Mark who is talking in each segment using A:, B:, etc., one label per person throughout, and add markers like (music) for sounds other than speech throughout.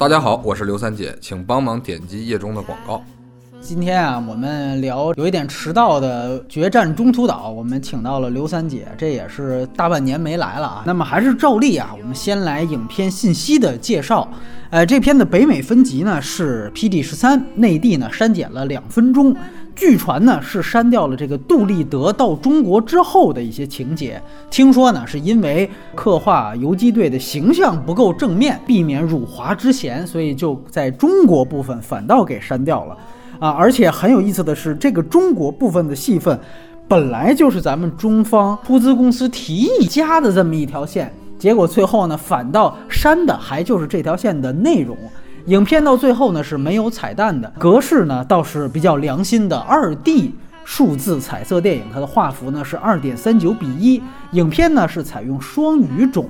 A: 大家好，我是刘三姐，请帮忙点击页中的广告。
B: 今天啊，我们聊有一点迟到的《决战中途岛》，我们请到了刘三姐，这也是大半年没来了啊。那么还是照例啊，我们先来影片信息的介绍。呃，这片的北美分级呢是 P D 十三，内地呢删减了两分钟。据传呢是删掉了这个杜立德到中国之后的一些情节。听说呢是因为刻画游击队的形象不够正面，避免辱华之嫌，所以就在中国部分反倒给删掉了。啊，而且很有意思的是，这个中国部分的戏份，本来就是咱们中方出资公司提议加的这么一条线，结果最后呢，反倒删的还就是这条线的内容。影片到最后呢是没有彩蛋的，格式呢倒是比较良心的二 D 数字彩色电影，它的画幅呢是二点三九比一，影片呢是采用双语种，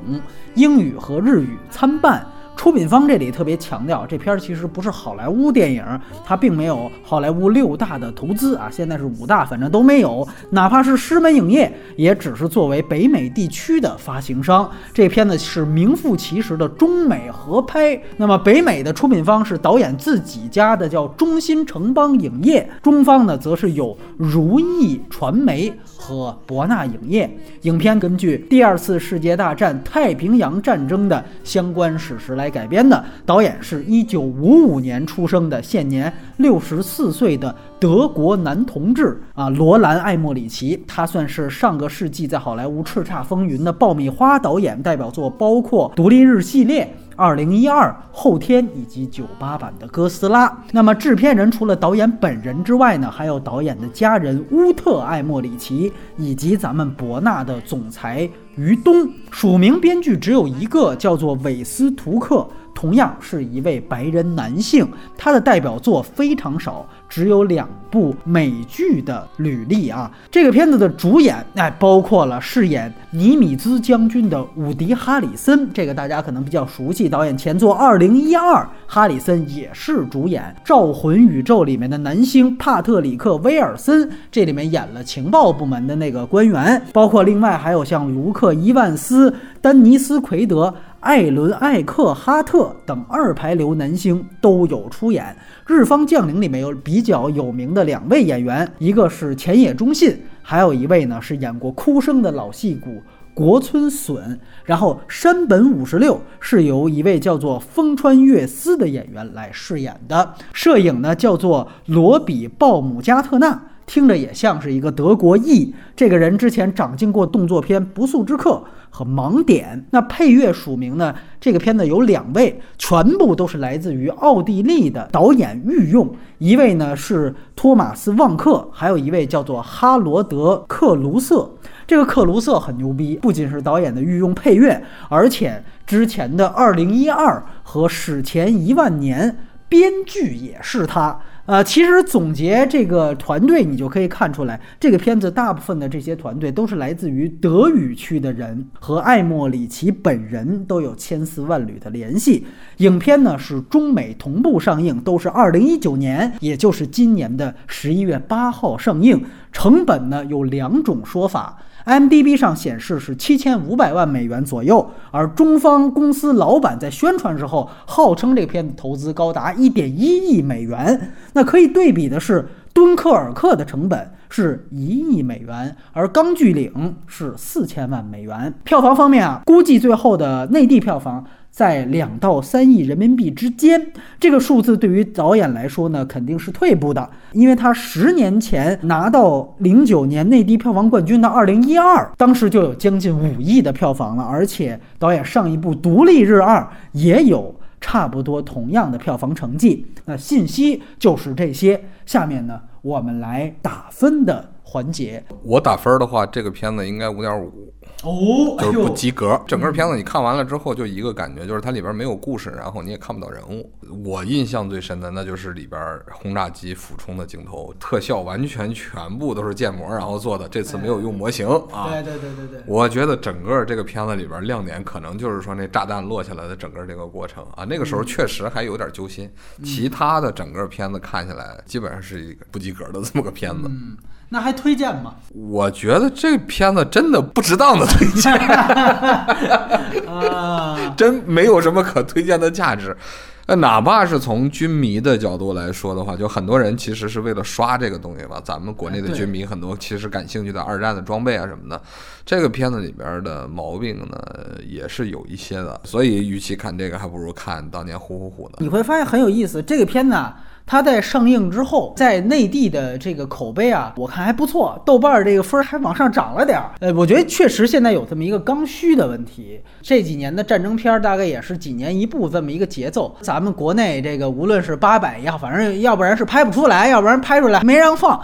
B: 英语和日语参半。出品方这里特别强调，这片儿其实不是好莱坞电影，它并没有好莱坞六大的投资啊，现在是五大，反正都没有。哪怕是狮门影业，也只是作为北美地区的发行商。这片子是名副其实的中美合拍。那么北美的出品方是导演自己家的叫中新城邦影业，中方呢则是有如意传媒和博纳影业。影片根据第二次世界大战太平洋战争的相关史实来。改编的导演是一九五五年出生的，现年六十四岁的德国男同志啊，罗兰·艾莫里奇。他算是上个世纪在好莱坞叱咤风云的爆米花导演，代表作包括《独立日系列》。二零一二后天以及九八版的哥斯拉。那么制片人除了导演本人之外呢，还有导演的家人乌特艾莫里奇，以及咱们博纳的总裁于东。署名编剧只有一个，叫做韦斯图克，同样是一位白人男性。他的代表作非常少。只有两部美剧的履历啊！这个片子的主演哎，包括了饰演尼米兹将军的伍迪·哈里森，这个大家可能比较熟悉。导演前作《二零一二》，哈里森也是主演《召魂宇宙》里面的男星帕特里克·威尔森，这里面演了情报部门的那个官员。包括另外还有像卢克·伊万斯、丹尼斯·奎德。艾伦·艾克哈特等二排流男星都有出演。日方将领里面有比较有名的两位演员，一个是前野忠信，还有一位呢是演过《哭声》的老戏骨国村隼。然后山本五十六是由一位叫做风川月司的演员来饰演的。摄影呢叫做罗比·鲍姆加特纳。听着也像是一个德国裔，这个人之前掌镜过动作片《不速之客》和《盲点》。那配乐署名呢？这个片子有两位，全部都是来自于奥地利的导演御用，一位呢是托马斯·旺克，还有一位叫做哈罗德·克卢瑟。这个克卢瑟很牛逼，不仅是导演的御用配乐，而且之前的《二零一二》和《史前一万年》编剧也是他。呃，其实总结这个团队，你就可以看出来，这个片子大部分的这些团队都是来自于德语区的人，和艾莫里奇本人都有千丝万缕的联系。影片呢是中美同步上映，都是二零一九年，也就是今年的十一月八号上映。成本呢有两种说法。M d b 上显示是七千五百万美元左右，而中方公司老板在宣传时候号称这片子投资高达一点一亿美元。那可以对比的是，敦刻尔克的成本是一亿美元，而钢锯岭是四千万美元。票房方面啊，估计最后的内地票房。在两到三亿人民币之间，这个数字对于导演来说呢，肯定是退步的，因为他十年前拿到零九年内地票房冠军的二零一二，当时就有将近五亿的票房了，而且导演上一部《独立日二》也有差不多同样的票房成绩。那信息就是这些，下面呢，我们来打分的环节。
A: 我打分的话，这个片子应该五点五。
B: 哦，
A: 就是不及格。整个片子你看完了之后，就一个感觉，就是它里边没有故事，然后你也看不到人物。我印象最深的那就是里边轰炸机俯冲的镜头，特效完全全部都是建模然后做的，这次没有用模型啊。
B: 对对对对对。
A: 我觉得整个这个片子里边亮点可能就是说那炸弹落下来的整个这个过程啊，那个时候确实还有点揪心。其他的整个片子看下来，基本上是一个不及格的这么个片子。
B: 那还推荐吗？
A: 我觉得这片子真的不值当的推荐，(laughs)
B: 啊，
A: 真没有什么可推荐的价值。那，哪怕是从军迷的角度来说的话，就很多人其实是为了刷这个东西吧。咱们国内的军迷很多其实感兴趣的二战的装备啊什么的，这个片子里边的毛病呢也是有一些的。所以，与其看这个，还不如看当年虎虎虎的。
B: 你会发现很有意思，这个片子啊。它在上映之后，在内地的这个口碑啊，我看还不错，豆瓣儿这个分儿还往上涨了点儿。呃，我觉得确实现在有这么一个刚需的问题。这几年的战争片儿大概也是几年一部这么一个节奏。咱们国内这个无论是八百也好，反正要不然是拍不出来，要不然拍出来没人放。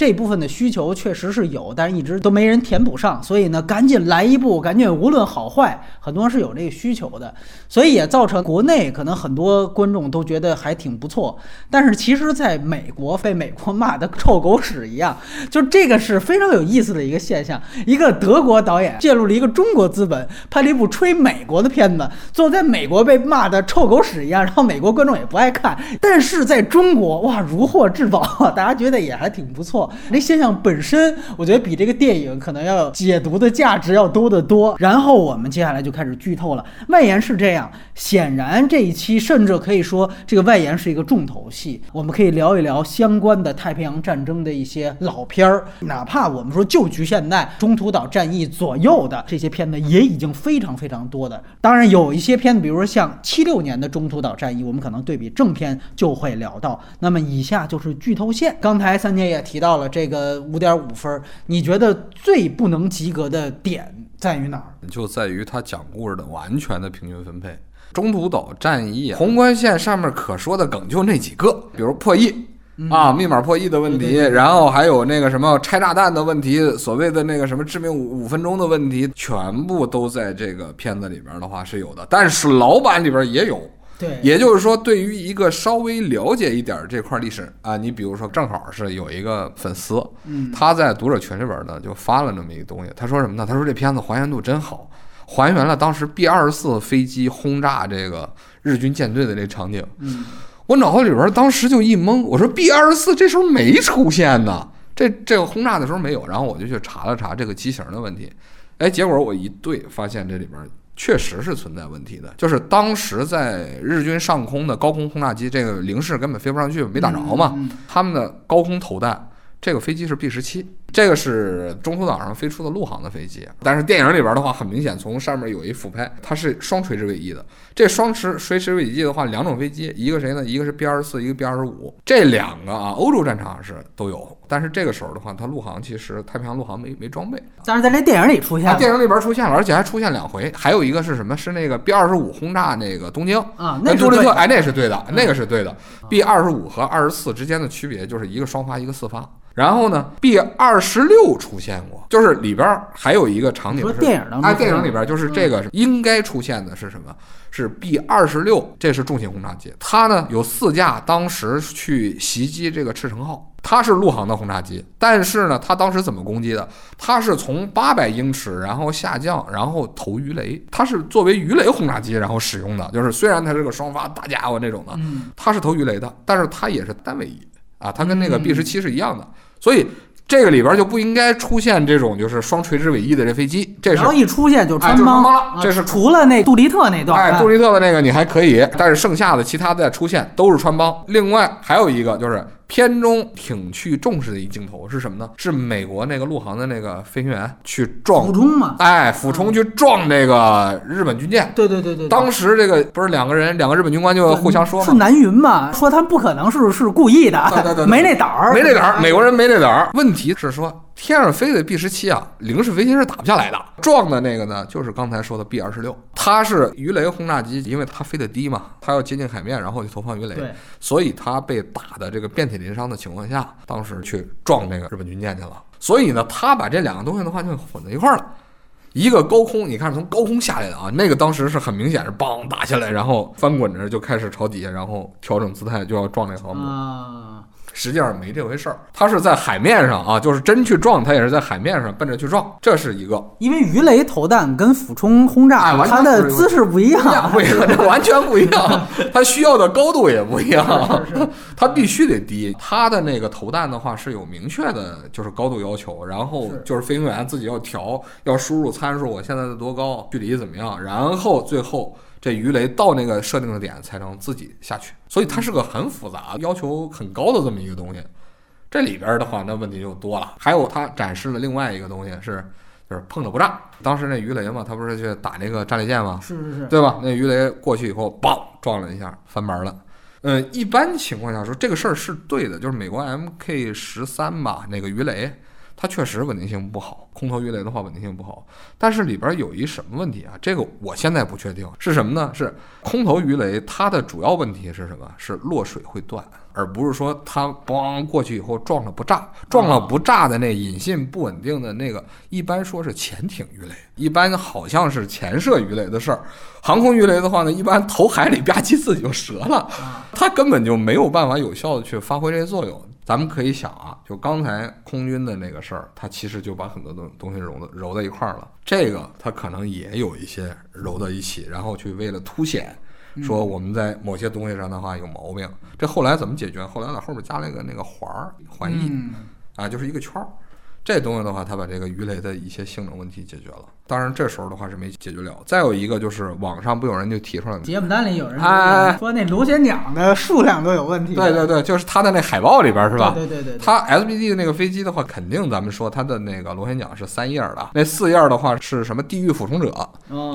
B: 这部分的需求确实是有，但是一直都没人填补上。所以呢，赶紧来一部，赶紧无论好坏，很多人是有这个需求的。所以也造成国内可能很多观众都觉得还挺不错，但是其实在美国被美国骂的臭狗屎一样，就这个是非常有意思的一个现象。一个德国导演介入了一个中国资本，拍了一部吹美国的片子，最后在美国被骂的臭狗屎一样，然后美国观众也不爱看，但是在中国哇如获至宝，大家觉得也还挺不错。那现象本身，我觉得比这个电影可能要解读的价值要多得多。然后我们接下来就开始剧透了。外延是这样，显然这一期甚至可以说这个外延是一个重头戏。我们可以聊一聊相关的太平洋战争的一些老片儿，哪怕我们说就局限在中途岛战役左右的这些片子，也已经非常非常多的。当然有一些片子，比如说像七六年的中途岛战役，我们可能对比正片就会聊到。那么以下就是剧透线。刚才三姐也提到了这个五点五分，你觉得最不能及格的点在于哪儿？
A: 就在于他讲故事的完全的平均分配。中途岛战役，宏观线上面可说的梗就那几个，比如破译。啊，密码破译的问题，然后还有那个什么拆炸弹的问题，所谓的那个什么致命五五分钟的问题，全部都在这个片子里边的话是有的，但是老版里边也有。
B: 对，
A: 也就是说，对于一个稍微了解一点这块历史啊，你比如说，正好是有一个粉丝，
B: 嗯，
A: 他在读者群里边呢就发了那么一个东西，他说什么呢？他说这片子还原度真好，还原了当时 B 二十四飞机轰炸这个日军舰队的这场景。
B: 嗯，
A: 我脑子里边当时就一懵，我说 B 二十四这时候没出现呢，这这个轰炸的时候没有，然后我就去查了查这个机型的问题，哎，结果我一对发现这里边确实是存在问题的，就是当时在日军上空的高空轰炸机，这个零式根本飞不上去，没打着嘛，
B: 嗯
A: 他们的高空投弹，这个飞机是 B 十七，这个是中途岛上飞出的陆航的飞机。但是电影里边的话，很明显从上面有一俯拍，它是双垂直尾翼的。这双垂垂直尾翼的话，两种飞机，一个谁呢？一个是 B 二十四，一个 B 二十五。这两个啊，欧洲战场是都有，但是这个时候的话，它陆航其实太平洋陆航没没装备。
B: 但是在这电影里出现，了
A: 电影里边出现了，而且还出现两回。还有一个是什么？是那个 B 二十五轰炸那个东京。
B: 啊，那
A: 杜立特，哎，那是对的，那个是对的。B 二十五和二十四之间的区别就是一个双发，一个四发。然后呢，B 二十六出现过，就是里边儿还有一个场景
B: 说
A: 是，
B: 电影当中
A: 哎，电影里边就是这个是应该出现的是什么？是 B 二十六，这是重型轰炸机，它呢有四架当时去袭击这个赤城号。它是陆航的轰炸机，但是呢，它当时怎么攻击的？它是从八百英尺，然后下降，然后投鱼雷。它是作为鱼雷轰炸机然后使用的，就是虽然它是个双发大家伙那种的，
B: 嗯，
A: 它是投鱼雷的，但是它也是单尾翼啊，它跟那个
B: 嗯
A: B 十七是一样的，所以这个里边就不应该出现这种就是双垂直尾翼的这飞机，这是
B: 然后一出现就穿帮
A: 了
B: 啊
A: 这是
B: 除了那杜立特那段，
A: 哎，
B: 啊
A: 杜立特的那个你还可以，但是剩下的其他的出现都是穿帮。另外还有一个就是片中挺去重视的一镜头是什么呢？是美国那个陆航的那个飞行员去撞
B: 俯冲嘛，
A: 哎，俯冲去撞这个日本军舰。
B: 对对对对，对
A: 当时这个不是两个人，两个日本军官就互相说嘛，
B: 是南云嘛，说他们不可能是是故意的，
A: 对对对对 (laughs)
B: 没那胆儿，
A: 没那胆儿，美国人没那胆儿。问题是说，天上飞的 B 十七啊，零式飞机是打不下来的。撞的那个呢，就是刚才说的 B 二十六，它是鱼雷轰炸机，因为它飞得低嘛，它要接近海面，然后就投放鱼雷，所以它被打的这个遍体鳞伤的情况下，当时去撞那个日本军舰去了。所以呢，他把这两个东西的话就混在一块儿了。一个高空，你看从高空下来的啊，那个当时是很明显是梆打下来，然后翻滚着就开始朝底下，然后调整姿态就要撞那个航母。
B: 啊。
A: 实际上没这回事儿，它是在海面上啊，就是真去撞，它也是在海面上奔着去撞，这是一个。
B: 因为鱼雷投弹跟俯冲轰炸，
A: 哎
B: 它的姿势不一样，
A: 不一样，这 (laughs) 完全不一样，(laughs) 它需要的高度也不一样，
B: 是是
A: 它必须得低。它的那个投弹的话是有明确的，就是高度要求，然后就是飞行员自己要调，要输入参数，我现在的多高，距离怎么样，然后最后这鱼雷到那个设定的点才能自己下去，所以它是个很复杂、要求很高的这么一个东西。这里边的话，那问题就多了。还有它展示了另外一个东西是，就是碰着不炸。当时那鱼雷嘛，它不是去打那个战列舰吗？
B: 是是是，
A: 对吧？那鱼雷过去以后，梆撞了一下，翻盘了。嗯，一般情况下说，这个事儿是对的，就是美国 MK 十三吧，那个鱼雷，它确实稳定性不好，空投鱼雷的话稳定性不好。但是里边有一什么问题啊？这个我现在不确定是什么呢？是空投鱼雷它的主要问题是什么？是落水会断，而不是说它咣过去以后撞了不炸，撞了不炸的那引信不稳定的那个，一般说是潜艇鱼雷，一般好像是潜射鱼雷的事儿。航空鱼雷的话呢，一般投海里吧唧自己就折了，它根本就没有办法有效的去发挥这个作用。咱们可以想啊，就刚才空军的那个事儿，它其实就把很多东东西揉的揉在一块儿了。这个它可能也有一些揉到一起，然后去为了凸显，说我们在某些东西上的话有毛病。这后来怎么解决？后来在后面加了一个那个环儿环翼，
B: 嗯，
A: 啊，就是一个圈儿。这东西的话，它把这个鱼雷的一些性能问题解决了。当然，这时候的话是没解决了。再有一个就是网上不有人就提出来吗？
B: 节目单里有人
A: 哎
B: 说那螺旋桨的数量都有问题，
A: 对对对，就是它的那海报里边是吧？
B: 对对对对，
A: 它 SBD 的那个飞机的话，肯定咱们说它的那个螺旋桨是三叶儿的，那四叶儿的话是什么地狱俯冲者啊？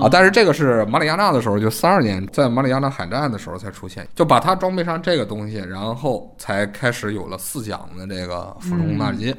B: 啊
A: 但是这个是马里亚纳的时候，就三二年在马里亚纳海战的时候才出现，就把它装备上这个东西，然后才开始有了四桨的这个俯冲轰炸机。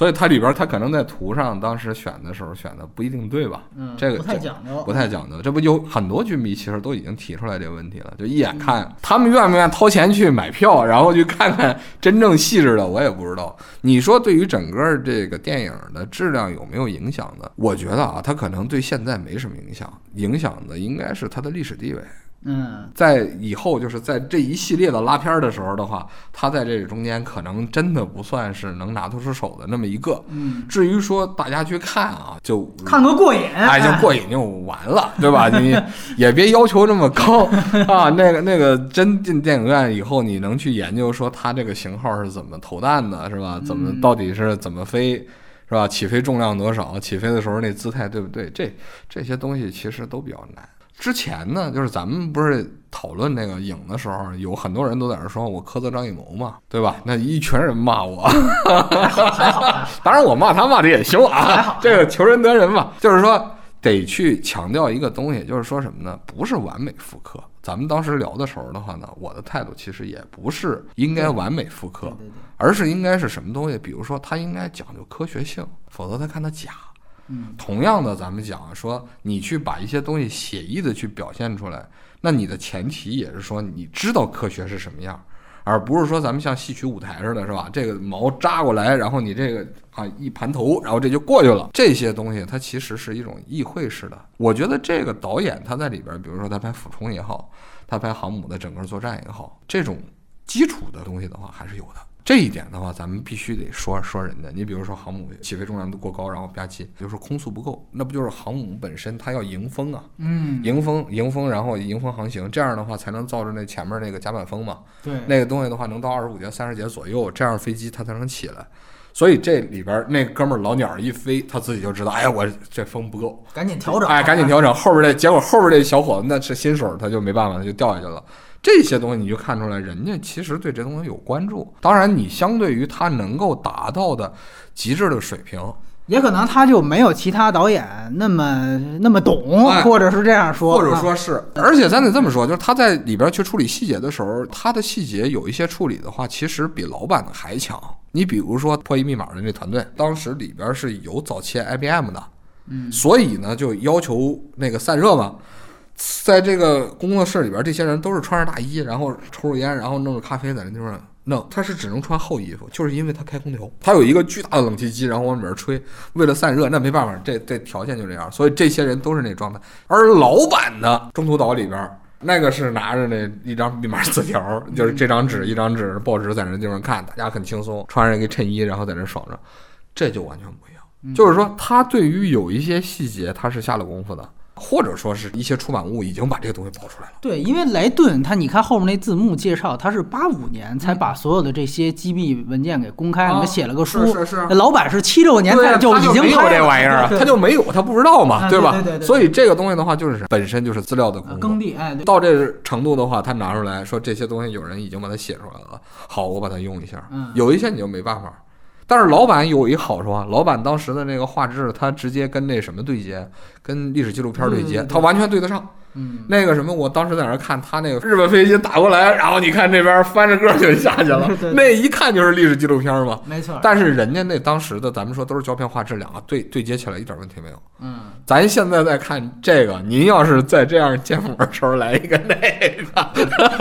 A: 所以它里边它可能在图上当时选的时候选的不一定对吧？
B: 嗯，
A: 这个
B: 不太讲究，
A: 不太讲究，这不有很多军迷其实都已经提出来这个问题了，就一眼看他们愿不愿意掏钱去买票，然后去看看真正细致的，我也不知道。你说对于整个这个电影的质量有没有影响呢？我觉得啊，它可能对现在没什么影响，影响的应该是它的历史地位。
B: 嗯，
A: 在以后就是在这一系列的拉片儿的时候的话，他在这中间可能真的不算是能拿得出手的那么一个。
B: 嗯，
A: 至于说大家去看啊，就
B: 看个过瘾，
A: 哎，就过瘾就完了，(laughs) 对吧？你也别要求那么高 (laughs) 啊。那个那个，真进电影院以后，你能去研究说它这个型号是怎么投弹的，是吧？怎么到底是怎么飞，是吧？起飞重量多少？起飞的时候那姿态对不对？这这些东西其实都比较难。之前呢，就是咱们不是讨论那个影的时候，有很多人都在那说我苛责张艺谋嘛，对吧？那一群人骂我，(laughs) 当然我骂他骂的也凶啊，这个求人得人嘛，就是说得去强调一个东西，就是说什么呢？不是完美复刻。咱们当时聊的时候的话呢，我的态度其实也不是应该完美复刻而是应该是什么东西？比如说它应该讲究科学性，否则他看它假。同样的，咱们讲说，你去把一些东西写意的去表现出来，那你的前提也是说你知道科学是什么样，而不是说咱们像戏曲舞台似的，是吧？这个毛扎过来，然后你这个啊一盘头，然后这就过去了。这些东西它其实是一种意会式的。我觉得这个导演他在里边，比如说他拍俯冲也好，他拍航母的整个作战也好，这种基础的东西的话还是有的。这一点的话，咱们必须得说说人家。你比如说航母起飞重量都过高，然后吧唧，比如说空速不够，那不就是航母本身它要迎风啊，
B: 嗯，
A: 迎风迎风，然后迎风航行，这样的话才能造着那前面那个甲板风嘛。
B: 对，
A: 那个东西的话能到二十五节、三十节左右，这样飞机它才能起来。所以这里边那哥们儿老鸟一飞，他自己就知道，哎呀，我这风不够，
B: 赶紧调整，
A: 哎，赶紧调整。后边这结果后边这小伙子那是新手，他就没办法，他就掉下去了。这些东西你就看出来，人家其实对这东西有关注。当然，你相对于他能够达到的极致的水平，
B: 也可能他就没有其他导演那么那么懂，
A: 哎
B: 或者是这样说，
A: 或者
B: 啊
A: 说是，而且咱得这么说，就是他在里边去处理细节的时候，他的细节有一些处理的话，其实比老版的还强。你比如说破译密码的那团队，当时里边是有早期 IBM 的，
B: 嗯，
A: 所以呢就要求那个散热嘛。在这个工作室里边，这些人都是穿着大衣，然后抽着烟，然后弄着咖啡在那地方弄。他是只能穿厚衣服，就是因为他开空调，他有一个巨大的冷气机，然后往里边吹，为了散热，那没办法，这这条件就这样，所以这些人都是那状态。而老板的中途岛里边，那个是拿着那一张密码字条，就是这张纸一张纸报纸在那地方看，大家很轻松，穿着一个衬衣，然后在那爽着，这就完全不一样。就是说，他对于有一些细节，他是下了功夫的，或者说是一些出版物已经把这个东西爆出来了。
B: 对，因为莱顿他，你看后面那字幕介绍，他是八五年才把所有的这些机密文件给公开了，
A: 啊
B: 写了个书。
A: 是是是
B: 那老板是七六年
A: 对啊
B: 才就已经
A: 有
B: 拍
A: 这玩意儿他就没有，他不知道嘛，
B: 对
A: 吧？
B: 对对对对
A: 所以这个东西的话，就是本身就是资料的
B: 耕地，哎，对
A: 到这程度的话，他拿出来说这些东西有人已经把它写出来了，好，我把它用一下。
B: 嗯
A: 有一些你就没办法。但是老板有一好处啊，老板当时的那个画质，他直接跟那什么对接，跟历史纪录片对接，
B: 对对对
A: 他完全对得上。
B: 嗯，
A: 那个什么，我当时在那儿看他那个日本飞机打过来，然后你看这边翻着个就下去了 (laughs) 那一看就是历史纪录片嘛。
B: 没错。
A: 但是人家那当时的，咱们说都是胶片画质，两个对对接起来一点问题没有。
B: 嗯，
A: 咱现在再看这个，您要是在这样建模的时候来一个那个，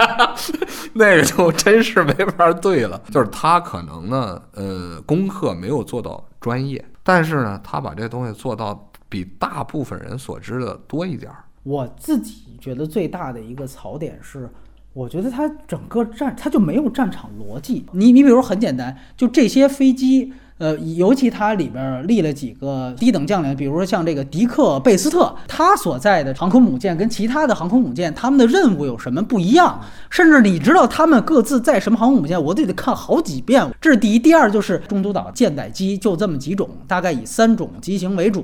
A: (laughs) 那个就真是没法对了。就是他可能呢，呃，功课没有做到专业，但是呢，他把这东西做到比大部分人所知的多一点儿。
B: 我自己觉得最大的一个槽点是，我觉得它整个战它就没有战场逻辑。你你比如说很简单，就这些飞机。呃，尤其它里边立了几个低等将领，比如说像这个迪克贝斯特，他所在的航空母舰跟其他的航空母舰，他们的任务有什么不一样？甚至你知道他们各自在什么航空母舰，我都得看好几遍。这是第一，第二就是中途岛舰载机就这么几种，大概以三种机型为主，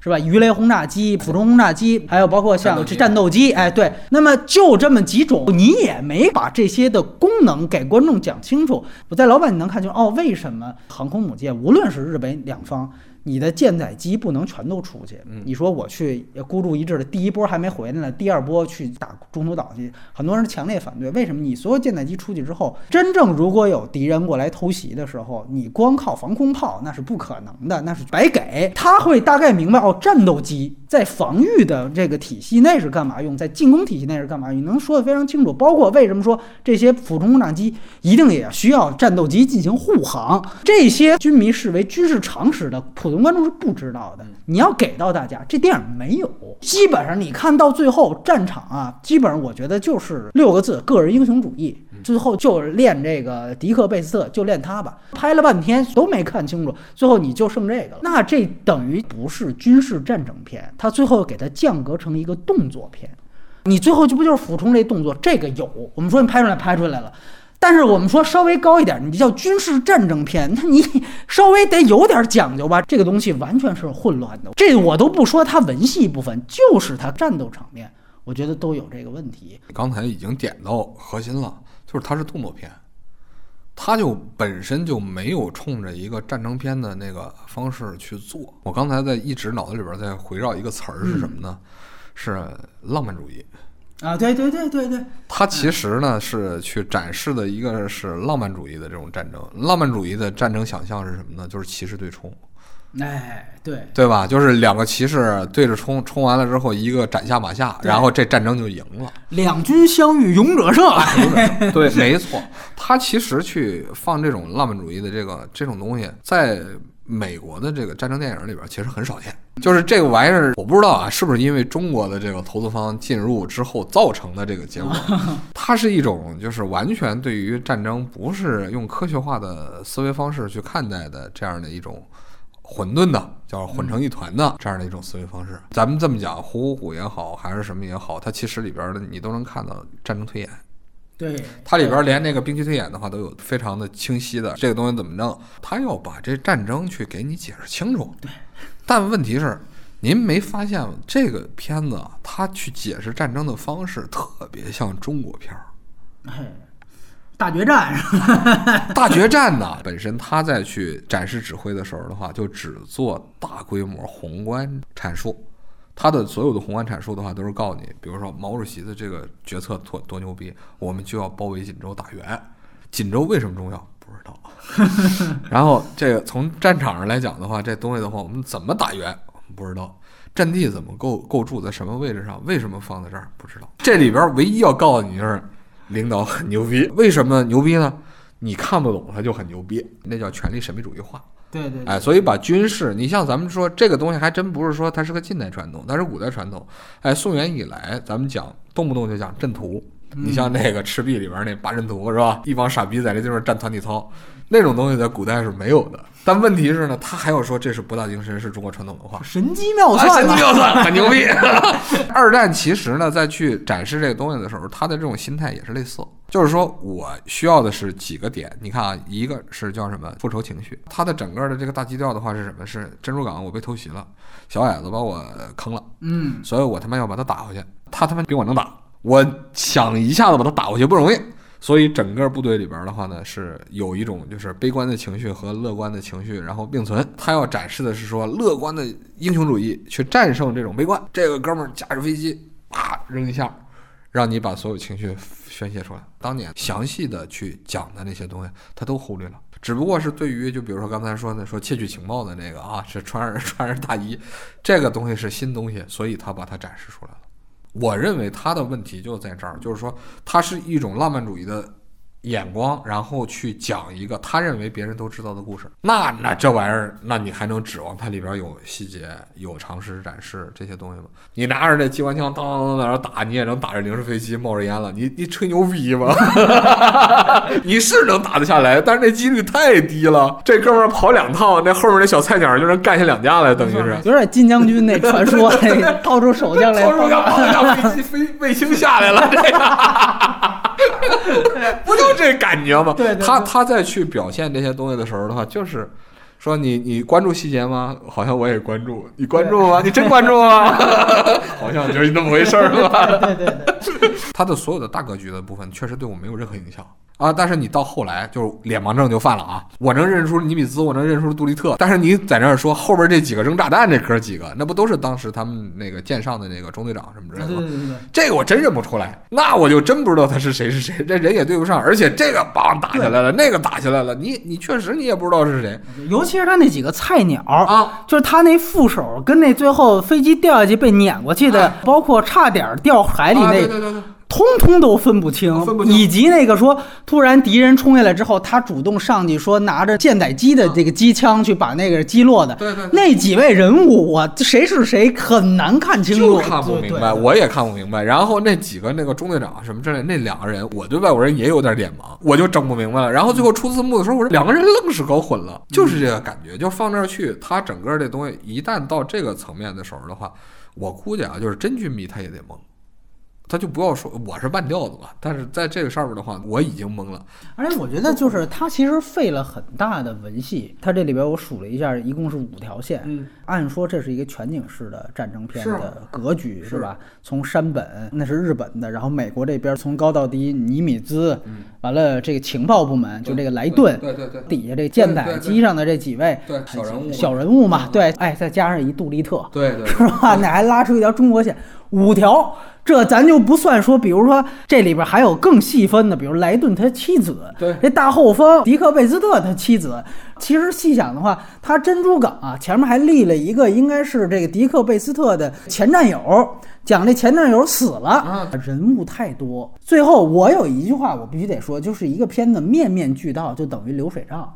B: 是吧？鱼雷轰炸机、普通轰炸机，还有包括像战斗机，哎，对，那么就这么几种，你也没把这些的功能给观众讲清楚。我在老板你能看清哦，为什么航空母舰无论是日本两方。你的舰载机不能全都出去。你说我去孤注一掷的第一波还没回来呢，第二波去打中途岛去，很多人强烈反对。为什么？你所有舰载机出去之后，真正如果有敌人过来偷袭的时候，你光靠防空炮那是不可能的，那是白给。他会大概明白哦，战斗机在防御的这个体系内是干嘛用，在进攻体系内是干嘛用，你能说得非常清楚。包括为什么说这些普通轰炸机一定也需要战斗机进行护航，这些军迷视为军事常识的普通观众是不知道的。你要给到大家，这电影没有。基本上你看到最后战场啊，基本上我觉得就是六个字：个人英雄主义。最后就练这个迪克贝斯特，就练他吧。拍了半天都没看清楚，最后你就剩这个了。那这等于不是军事战争片，他最后给它降格成一个动作片。你最后就不就是俯冲这动作？这个有，我们说你拍出来拍出来了。但是我们说稍微高一点，你叫军事战争片，那 (laughs) 你稍微得有点讲究吧？这个东西完全是混乱的。这我都不说它文戏部分，就是它战斗场面，我觉得都有这个问题。
A: 刚才已经点到核心了，就是它是动作片，它就本身就没有冲着一个战争片的那个方式去做。我刚才在一直脑子里边在回绕一个词儿是什么呢？是浪漫主义。
B: 啊，对对对对对，
A: 它其实呢是去展示的一个是浪漫主义的这种战争。浪漫主义的战争想象是什么呢？就是骑士对冲，
B: 哎，对，
A: 对吧？就是两个骑士对着冲，冲完了之后一个斩下马下，然后这战争就赢了。
B: 两军相遇，勇者胜。
A: 对，没错，他其实去放这种浪漫主义的这个这种东西，在美国的这个战争电影里边其实很少见。就是这个玩意儿，我不知道啊，是不是因为中国的这个投资方进入之后造成的这个结果？(laughs) 它是一种就是完全对于战争不是用科学化的思维方式去看待的这样的一种。混沌的，叫混成一团的这样的一种思维方式，咱们这么讲，虎虎虎也好，还是什么也好，它其实里边的你都能看到战争推演。
B: 对，
A: 它里边连那个兵器推演的话都有非常的清晰的，这个东西怎么弄，他要把这战争去给你解释清楚。对，但问题是，您没发现这个片子啊，它去解释战争的方式特别像中国片儿。
B: 哎，大决战是吧？(laughs)
A: 大决战呢，本身他在去展示指挥的时候的话，就只做大规模宏观阐述。他的所有的宏观阐述的话，都是告诉你，比如说毛主席的这个决策多多牛逼，我们就要包围锦州打援。锦州为什么重要？不知道。(laughs) 然后这个从战场上来讲的话，这东西的话，我们怎么打援？不知道。阵地怎么构构筑在什么位置上？为什么放在这儿？不知道。这里边唯一要告诉你就是，领导很牛逼。为什么牛逼呢？你看不懂他就很牛逼，那叫权力神秘主义化。
B: 对对
A: 哎，所以把军事，你像咱们说这个东西，还真不是说它是个近代传统，它是古代传统。哎，宋元以来，咱们讲动不动就讲阵图，你像那个赤壁里边那八阵图是吧？一帮傻逼在这地方站团体操，那种东西在古代是没有的。但问题是呢，他还要说这是博大精深，是中国传统文化。
B: 神机妙
A: 啊，
B: 算嘛，
A: 神机妙算，很牛逼。(laughs) 二战其实呢，在去展示这个东西的时候，他的这种心态也是类似，就是说我需要的是几个点。你看啊，一个是叫什么复仇情绪，他的整个的这个大基调的话是什么？是珍珠港我被偷袭了，小矮子把我坑了，
B: 嗯，
A: 所以我他妈要把他打回去。他他妈比我能打，我想一下子把他打回去不容易。所以整个部队里边的话呢，是有一种就是悲观的情绪和乐观的情绪，然后并存。他要展示的是说乐观的英雄主义去战胜这种悲观。这个哥们儿驾驶飞机，啪扔一下，让你把所有情绪宣泄出来。当年详细的去讲的那些东西，他都忽略了。只不过是对于就比如说刚才说的说窃取情报的那个啊，是穿着穿着大衣，这个东西是新东西，所以他把它展示出来了。我认为他的问题就在这儿，就是说他是一种浪漫主义的眼光，然后去讲一个他认为别人都知道的故事。那那这玩意儿，那你还能指望它里边有细节、有常识展示这些东西吗？你拿着那机关枪当当当在那打，你也能打着零式飞机冒着烟了。你你吹牛逼吗？(laughs) 你是能打得下来，但是那几率太低了。这哥们儿跑两趟，那后面那小菜鸟就能干下两架来，等于是。(laughs)
B: 有点金将军那传说，那 (laughs) 个掏出手枪来
A: 掏出两辆飞机飞卫星下来了，这个不就这感觉吗？
B: 对
A: 他他在去表现这些东西的时候的话，就是说你你关注细节吗？好像我也关注，你关注吗？你真关注吗？(laughs) 好像就是那么回事儿吧。
B: 对对对，
A: 他的所有的大格局的部分确实对我没有任何影响啊，但是你到后来就是脸盲症就犯了啊！我能认出尼米兹，我能认出杜立特，但是你在那儿说后边这几个扔炸弹这哥几个，那不都是当时他们那个舰上的那个中队长什么之类的吗？
B: 对对对对。
A: 这个我真认不出来，那我就真不知道他是谁是谁，这人也对不上，而且这个棒打下来了，那个打下来了，你你确实你也不知道是谁
B: 尤其是他那几个菜鸟，
A: 啊。
B: 就是他那副手跟那最后飞机掉下去被撵过去的，
A: 啊
B: 包括差点掉海里
A: 啊
B: 那，
A: 对对对对，
B: 通通都分不清，
A: 分不清
B: 以及那个说突然敌人冲下来之后，他主动上去说拿着舰载机的这个机枪去把那个击落的，
A: 对对对
B: 那几位人物，我谁是谁很难看清楚，
A: 就看不明白，我也看不明白。然后那几个那个中队长什么之类，那两个人，我对外国人也有点脸盲，我就整不明白了。然后最后出字幕的时候，我说两个人愣是搞混了，就是这个感觉，就放那儿去。他整个这东西一旦到这个层面的时候的话，我估计啊，就是真军迷他也得懵。他就不要说我是半吊子吧，但是在这个上面的话，我已经懵了。
B: 而且我觉得就是他其实费了很大的文戏，他这里边我数了一下，一共是五条线。
A: 嗯，
B: 按说这是一个全景式的战争片的格局，
A: 是。
B: 是吧？从山本那是日本的，然后美国这边从高到低，尼米兹，完了这个情报部门就这个莱顿，
A: 对对对
B: 底下这舰载机上的这几位
A: 对小人物
B: 小人物嘛，对，哎，再加上一杜立特，
A: 对对。
B: 是吧？那还拉出一条中国线，五条，这咱就不算说，比如说这里边还有更细分的，比如莱顿他妻子，
A: 对
B: 这大后方迪克贝斯特他妻子。其实细想的话，他珍珠港啊前面还立了一个，应该是这个迪克贝斯特的前战友，讲这前战友死了，
A: 啊
B: 人物太多。最后我有一句话我必须得说，就是一个片子面面俱到，就等于流水账，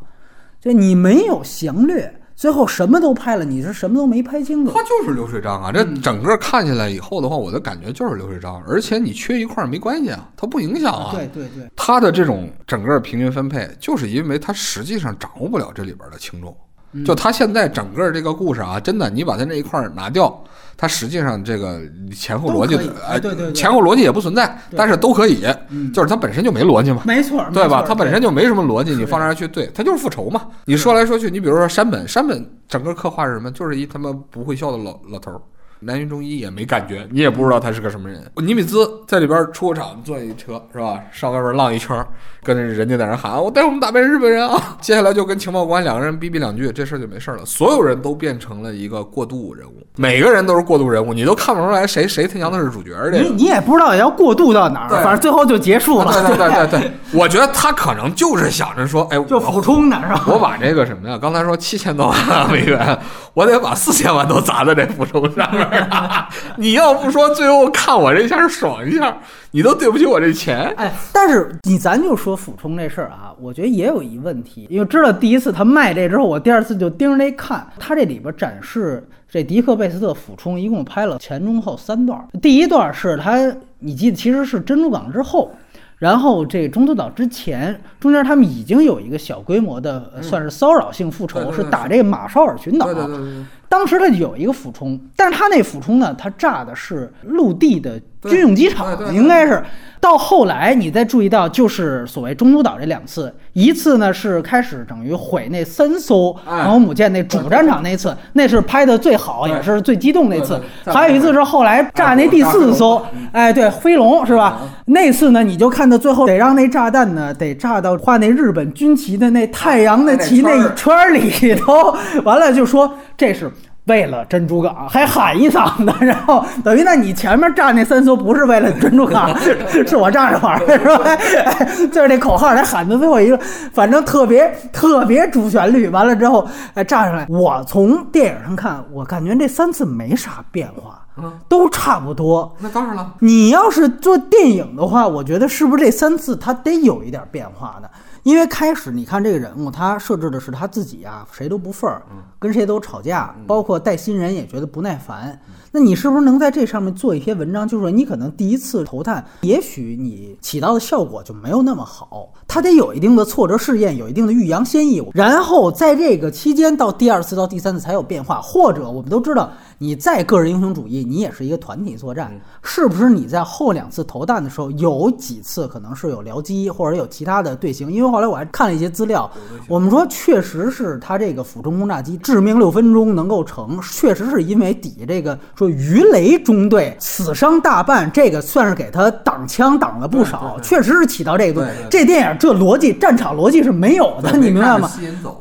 B: 就你没有详略。最后什么都拍了，你是什么都没拍清楚。
A: 它就是流水账啊！这整个看下来以后的话，我的感觉就是流水账，而且你缺一块儿没关系啊，它不影响啊。
B: 对对对，
A: 它的这种整个平均分配，就是因为它实际上掌握不了这里边的轻重。
B: 嗯
A: 就他现在整个这个故事啊，真的，你把他那一块儿拿掉，他实际上这个前后逻辑哎，
B: 哎对对对
A: 前后逻辑也不存在，但是都可以，
B: 嗯
A: 就是它本身就没逻辑嘛。
B: 没错，
A: 对吧？
B: 没错
A: 它本身就没什么逻辑，你放那儿去对，他就是复仇嘛。你说来说去，你比如说山本，山本整个刻画是什么？就是一他妈不会笑的老老头儿。南云中一也没感觉，你也不知道他是个什么人。尼米兹在里边出个场，坐一车是吧？上外边浪一圈，跟着人家在那喊：“我带我们打败日本人啊！” (laughs) 接下来就跟情报官两个人逼逼两句，这事儿就没事儿了。所有人都变成了一个过渡人物，每个人都是过渡人物，你都看不出来谁谁他娘的是主角儿。这
B: 你你也不知道要过渡到哪儿，反正最后就结束了，
A: 对对对对对，(laughs) 我觉得他可能就是想着说，哎，
B: 就
A: 我
B: 俯冲的是吧？
A: 我把这个什么呀，刚才说七千多万美元，我得把四千万都砸在这俯冲上面了。你要不说最后看我这下爽一下，你都对不起我这钱。
B: 哎，但是你咱就说俯冲这事儿啊，我觉得也有一问题，因为知道第一次他卖这之后，我第二次就盯着那看，他这里边展示这迪克贝斯特俯冲一共拍了前中后三段儿，第一段是他，你记得其实是珍珠港之后。然后这中途岛之前，中间他们已经有一个小规模的，呃算是骚扰性复仇，是打这个马绍尔群岛。
A: 对对对对，
B: 当时他有一个俯冲，但是他那俯冲呢，他炸的是陆地的军用机场应该是。到后来你再注意到，就是所谓中途岛这两次，一次呢是开始等于毁那三艘
A: 哎
B: 航空母舰那主战场那次，那是拍的最好也是最激动那次。还有一次是后来炸那第四艘，哎，对，飞龙是吧？那次呢，你就看到最后得让那炸弹呢，得炸到画那日本军旗的那太阳的旗那圈儿里头，完了就说这是。为了珍珠港还喊一嗓子，然后等于那你前面站那三艘不是为了珍珠港，是我站着玩儿的是吧？哎就是那口号，他喊的最后一个，反正特别特别主旋律。完了之后，哎，炸上来。我从电影上看，我感觉这三次没啥变化，都差不多。
A: 那当然了，
B: 你要是做电影的话，我觉得是不是这三次它得有一点变化的？因为开始你看这个人物，他设置的是他自己啊，谁都不忿儿，跟谁都吵架，包括带新人也觉得不耐烦。那你是不是能在这上面做一些文章？就是说你可能第一次投探，也许你起到的效果就没有那么好，他得有一定的挫折试验，有一定的欲扬先抑，然后在这个期间到第二次到第三次才有变化。或者我们都知道，你再个人英雄主义，你也是一个团体作战，是不是？你在后两次投弹的时候，有几次可能是有僚机或者有其他的队形？因为后来我还看了一些资料，我们说确实是他这个俯冲轰炸机致命六分钟能够成，确实是因为底下这个说鱼雷中队死伤大半，这个算是给他挡枪挡了不少，确实是起到这个作用。这电影这逻辑战场逻辑是没有的，你明白吗？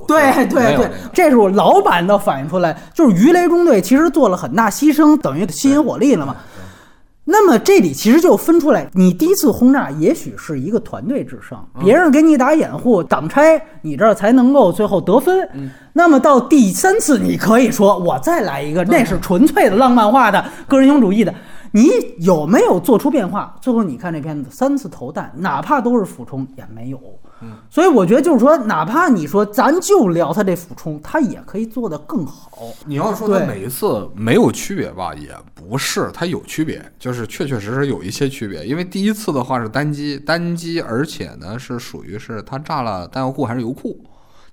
B: 对对对
A: 这
B: 是我老板的反映出来，就是鱼雷中队其实做了很大牺牲，等于吸引火力了嘛。那么这里其实就分出来，你第一次轰炸也许是一个团队制胜，别人给你打掩护、挡拆，你这儿才能够最后得分。那么到第三次，你可以说我再来一个，那是纯粹的浪漫化的 (laughs) 个人英雄主义的。你有没有做出变化？最后你看这片子三次投弹，哪怕都是俯冲也没有。所以我觉得就是说，哪怕你说咱就聊他这俯冲，他也可以做得更好。
A: 你要说
B: 对
A: 它每一次没有区别吧，也不是，它有区别，就是确确实实有一些区别。因为第一次的话是单机，单机，而且呢是属于是它炸了弹药库还是油库。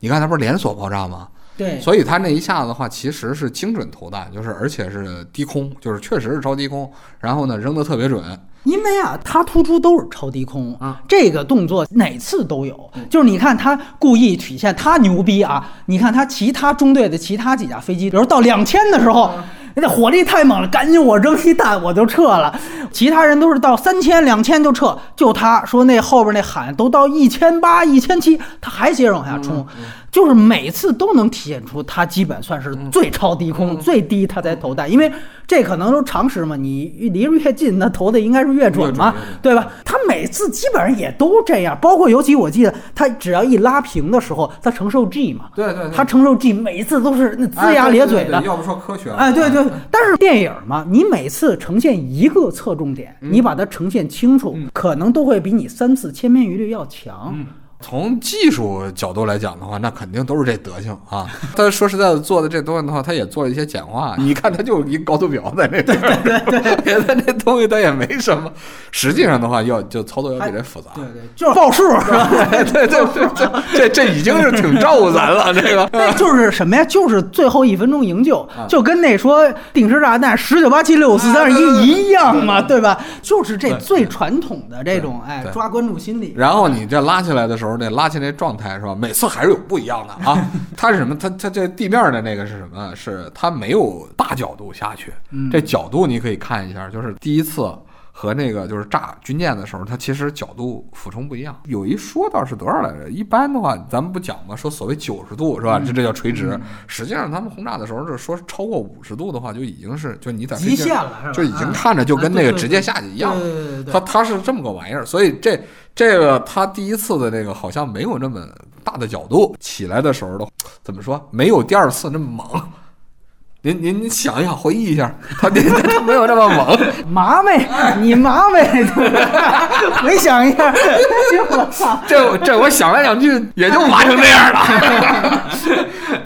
A: 你看它不是连锁爆炸吗？
B: 对
A: 所以它那一下子的话，其实是精准投弹，就是而且是低空，就是确实是超低空，然后呢扔得特别准。
B: 因为啊，他突出都是超低空
A: 啊，
B: 这个动作哪次都有。就是你看他故意体现他牛逼啊，你看他其他中队的其他几架飞机，比如到两千的时候。那火力太猛了，赶紧我扔一弹我就撤了。其他人都是到三千、两千就撤，就他说那后边那喊都到一千八、一千七，他还接着往下冲，就是每次都能体现出他基本算是最超低空、最低他才投弹，因为这可能都常识嘛，你离着越近，那投的应该是越准嘛对吧？他每次基本上也都这样，包括尤其我记得他只要一拉平的时候，他承受 G 嘛，
A: 对对对
B: 他承受 G 每一次都是那龇牙咧嘴的，
A: 要不说科学了，
B: 哎，对对，但是电影嘛，你每次呈现一个侧重点，你把它呈现清楚，可能都会比你三次千篇一律要强。
A: 从技术角度来讲的话，那肯定都是这德行啊。(laughs) 他说实在的，做的这东西的话，他也做了一些简化。(laughs) 你看，他就一个高度表在那边儿，别的那东西他也没什么。实际上的话，要就操作要比这复杂。
B: 对对，就是报数 (laughs) 是吧？
A: 对对对对，这这这已经是挺照顾咱了。这个
B: 那就是什么呀？就是最后一分钟营救，
A: 啊
B: 就跟那说定时炸弹十九八七六五四三二一一样嘛，对吧？就是这最传统的这种哎抓关注心理。
A: 然后你这拉起来的时候，那拉起来状态是吧？每次还是有不一样的啊。(laughs) 它是什么？它它这地面的那个是什么？是它没有大角度下去。这角度你可以看一下，就是第一次和那个就是炸军舰的时候，它其实角度俯冲不一样。有一说道是多少来着？一般的话，咱们不讲嘛？说所谓九十度是吧？这这叫垂直。实际上他们轰炸的时候，是说超过五十度的话，就已经是就你在飞
B: 极限了是吧
A: 就已经
B: 啊
A: 看着就跟那个直接下去一样。它它是这么个玩意儿，所以这这个他第一次的这个好像没有那么大的角度起来的时候的，怎么说？没有第二次那么猛。您您您想一想，回忆一下，(laughs) 他他没有这么猛。
B: 麻呗，你麻呗，回想一下，我操，
A: 这这我想来想去，也就麻成这样了。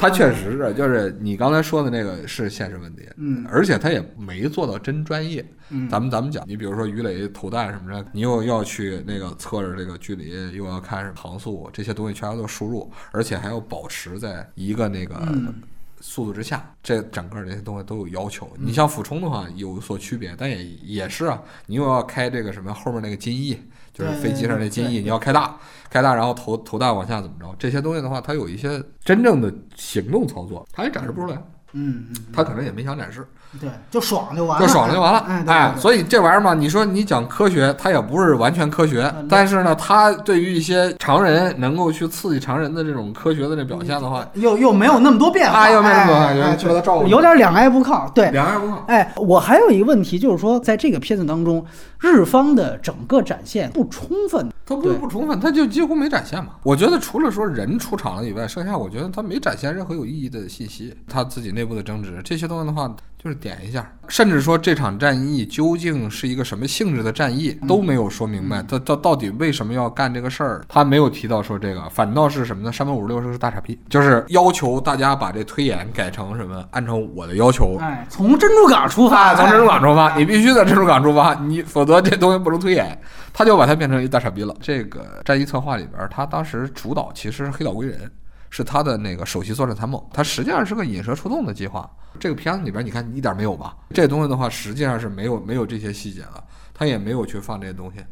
A: 他确实是，就是你刚才说的那个是现实问题，
B: 嗯
A: 而且他也没做到真专业。
B: 嗯
A: 咱们咱们讲，你比如说鱼雷投弹什么的，你又要去那个测着这个距离，又要看航速，这些东西全都输入，而且还要保持在一个那个
B: 嗯
A: 速度之下，这整个这些东西都有要求。你像俯冲的话有所区别，但也也是啊，你又要开这个什么后面那个襟翼，就是飞机上那襟翼，你要开大，开大然后投投弹往下怎么着？这些东西的话，它有一些真正的行动操作，它也展示不出来，
B: 嗯嗯，
A: 它可能也没想展示。
B: 对，就爽就完了，
A: 就爽了就完了。(laughs)
B: 哎，
A: 哎，所以这玩意儿嘛，你说你讲科学，它也不是完全科学
B: 嗯，
A: 但是呢，它对于一些常人能够去刺激常人的这种科学的这表现的话，
B: 又又没有那么多变化，
A: 啊，又没有那么
B: 哎哎
A: 感觉，就把它照顾
B: 有点两挨不靠，对。
A: 两挨不靠。
B: 哎，我还有一个问题，就是说，在这个片子当中，日方的整个展现不充分。
A: 它不
B: 是
A: 不充分，它就几乎没展现嘛。我觉得除了说人出场了以外，剩下我觉得他没展现任何有意义的信息。他自己内部的争执这些东西的话，就是点一下，甚至说这场战役究竟是一个什么性质的战役都没有说明白。他到到底为什么要干这个事儿？他没有提到说这个，反倒是什么呢？山本五十六是个大傻逼，就是要求大家把这推演改成什么？按照我的要求。
B: 哎，从珍珠港出发，
A: 啊，从珍珠港出发，
B: 哎
A: 你必须在珍珠港出发，你否则这东西不能推演，他就把它变成一大傻逼了。这个战役策划里边，他当时主导其实是黑岛归人，是他的那个首席作战参谋，他实际上是个引蛇出洞的计划。这个片子里边你看一点没有吧？这东西的话，实际上是没有没有这些细节的，他也没有去放这些东西。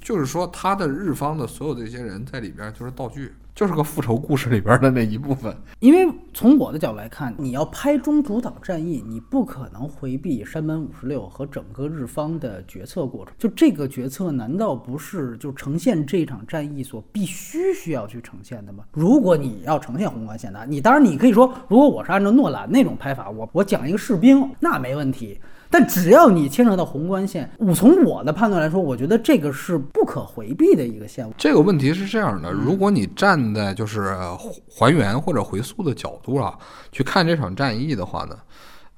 A: 就是说，他的日方的所有这些人在里边就是道具，就是个复仇故事里边的那一部分。
B: 因为从我的角度来看，你要拍中主导战役，你不可能回避山本五十六和整个日方的决策过程。就这个决策，难道不是就呈现这场战役所必须需要去呈现的吗？如果你要呈现宏观线的，你当然你可以说，如果我是按照诺兰那种拍法，我我讲一个士兵，那没问题。但只要你牵扯到宏观线，我从我的判断来说，我觉得这个是不可回避的一个线。
A: 这个问题是这样的，如果你站在就是还原或者回溯的角度啊，去看这场战役的话呢，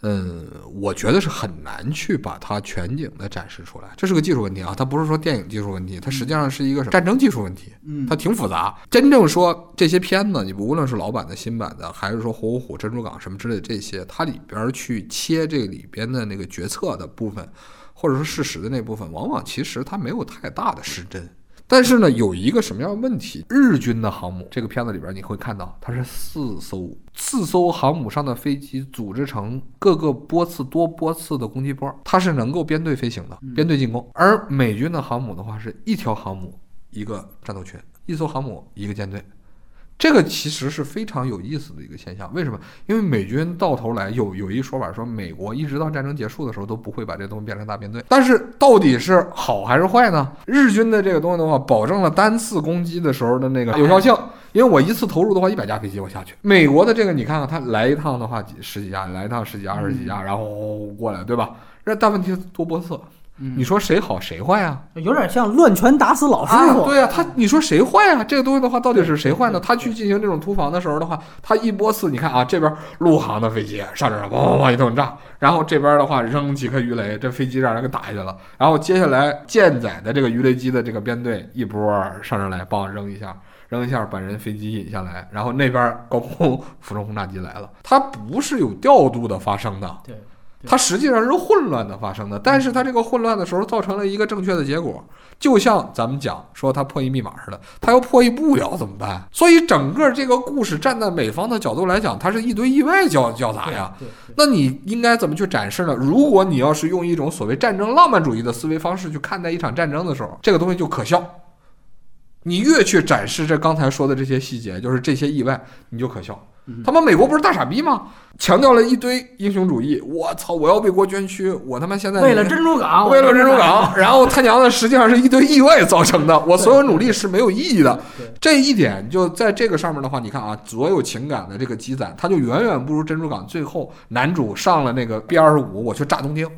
A: 嗯，我觉得是很难去把它全景的展示出来，这是个技术问题啊，它不是说电影技术问题，它实际上是一个战争技术问题，
B: 嗯
A: 它挺复杂。真正说这些片子，你无论是老版的、新版的，还是说火虎虎、珍珠港什么之类的这些，它里边儿去切这里边的那个决策的部分，或者说事实的那部分，往往其实它没有太大的失真。但是呢，有一个什么样的问题？日军的航母，这个片子里边你会看到，它是四艘，四艘航母上的飞机组织成各个波次、多波次的攻击波，它是能够编队飞行的，编队进攻。而美军的航母的话，是一条航母一个战斗群，一艘航母一个舰队。这个其实是非常有意思的一个现象，为什么？因为美军到头来有有一说法说，美国一直到战争结束的时候都不会把这东西变成大编队。但是到底是好还是坏呢？日军的这个东西的话，保证了单次攻击的时候的那个有效性，因为我一次投入的话，一百架飞机我下去。美国的这个你看看，他来一趟的话几十几架，来一趟十几架、二十几架，然后过来，对吧？那但问题是多波次，你说谁好谁坏啊？
B: 有点像乱拳打死老师傅。
A: 啊，对呀、他你说谁坏啊？这个东西的话，到底是谁坏呢？他去进行这种突防的时候的话，他一波次，你看啊，这边陆航的飞机上这儿咣咣咣一顿炸，然后这边的话扔几颗鱼雷，这飞机让人给打下去了，然后接下来舰载的这个鱼雷机的这个编队一波上上来，帮扔一下。扔一下，把人飞机引下来，然后那边高空俯冲轰炸机来了，它不是有调度的发生的，
B: 对，
A: 它实际上是混乱的发生的，但是它这个混乱的时候造成了一个正确的结果，就像咱们讲说它破译密码似的，它要破译不了怎么办？所以整个这个故事站在美方的角度来讲，它是一堆意外交交杂呀。那你应该怎么去展示呢？如果你要是用一种所谓战争浪漫主义的思维方式去看待一场战争的时候，这个东西就可笑。你越去展示这刚才说的这些细节，就是这些意外，你就可笑。他妈美国不是大傻逼吗？强调了一堆英雄主义，我操，我要为国捐躯，我他妈现在
B: 为了珍珠港，
A: 为了珍珠港，然后他娘的实际上是一堆意外造成的，我所有努力是没有意义的。这一点就在这个上面的话，你看啊，所有情感的这个积攒，它就远远不如珍珠港最后男主上了那个 B 二十五，我去炸东京，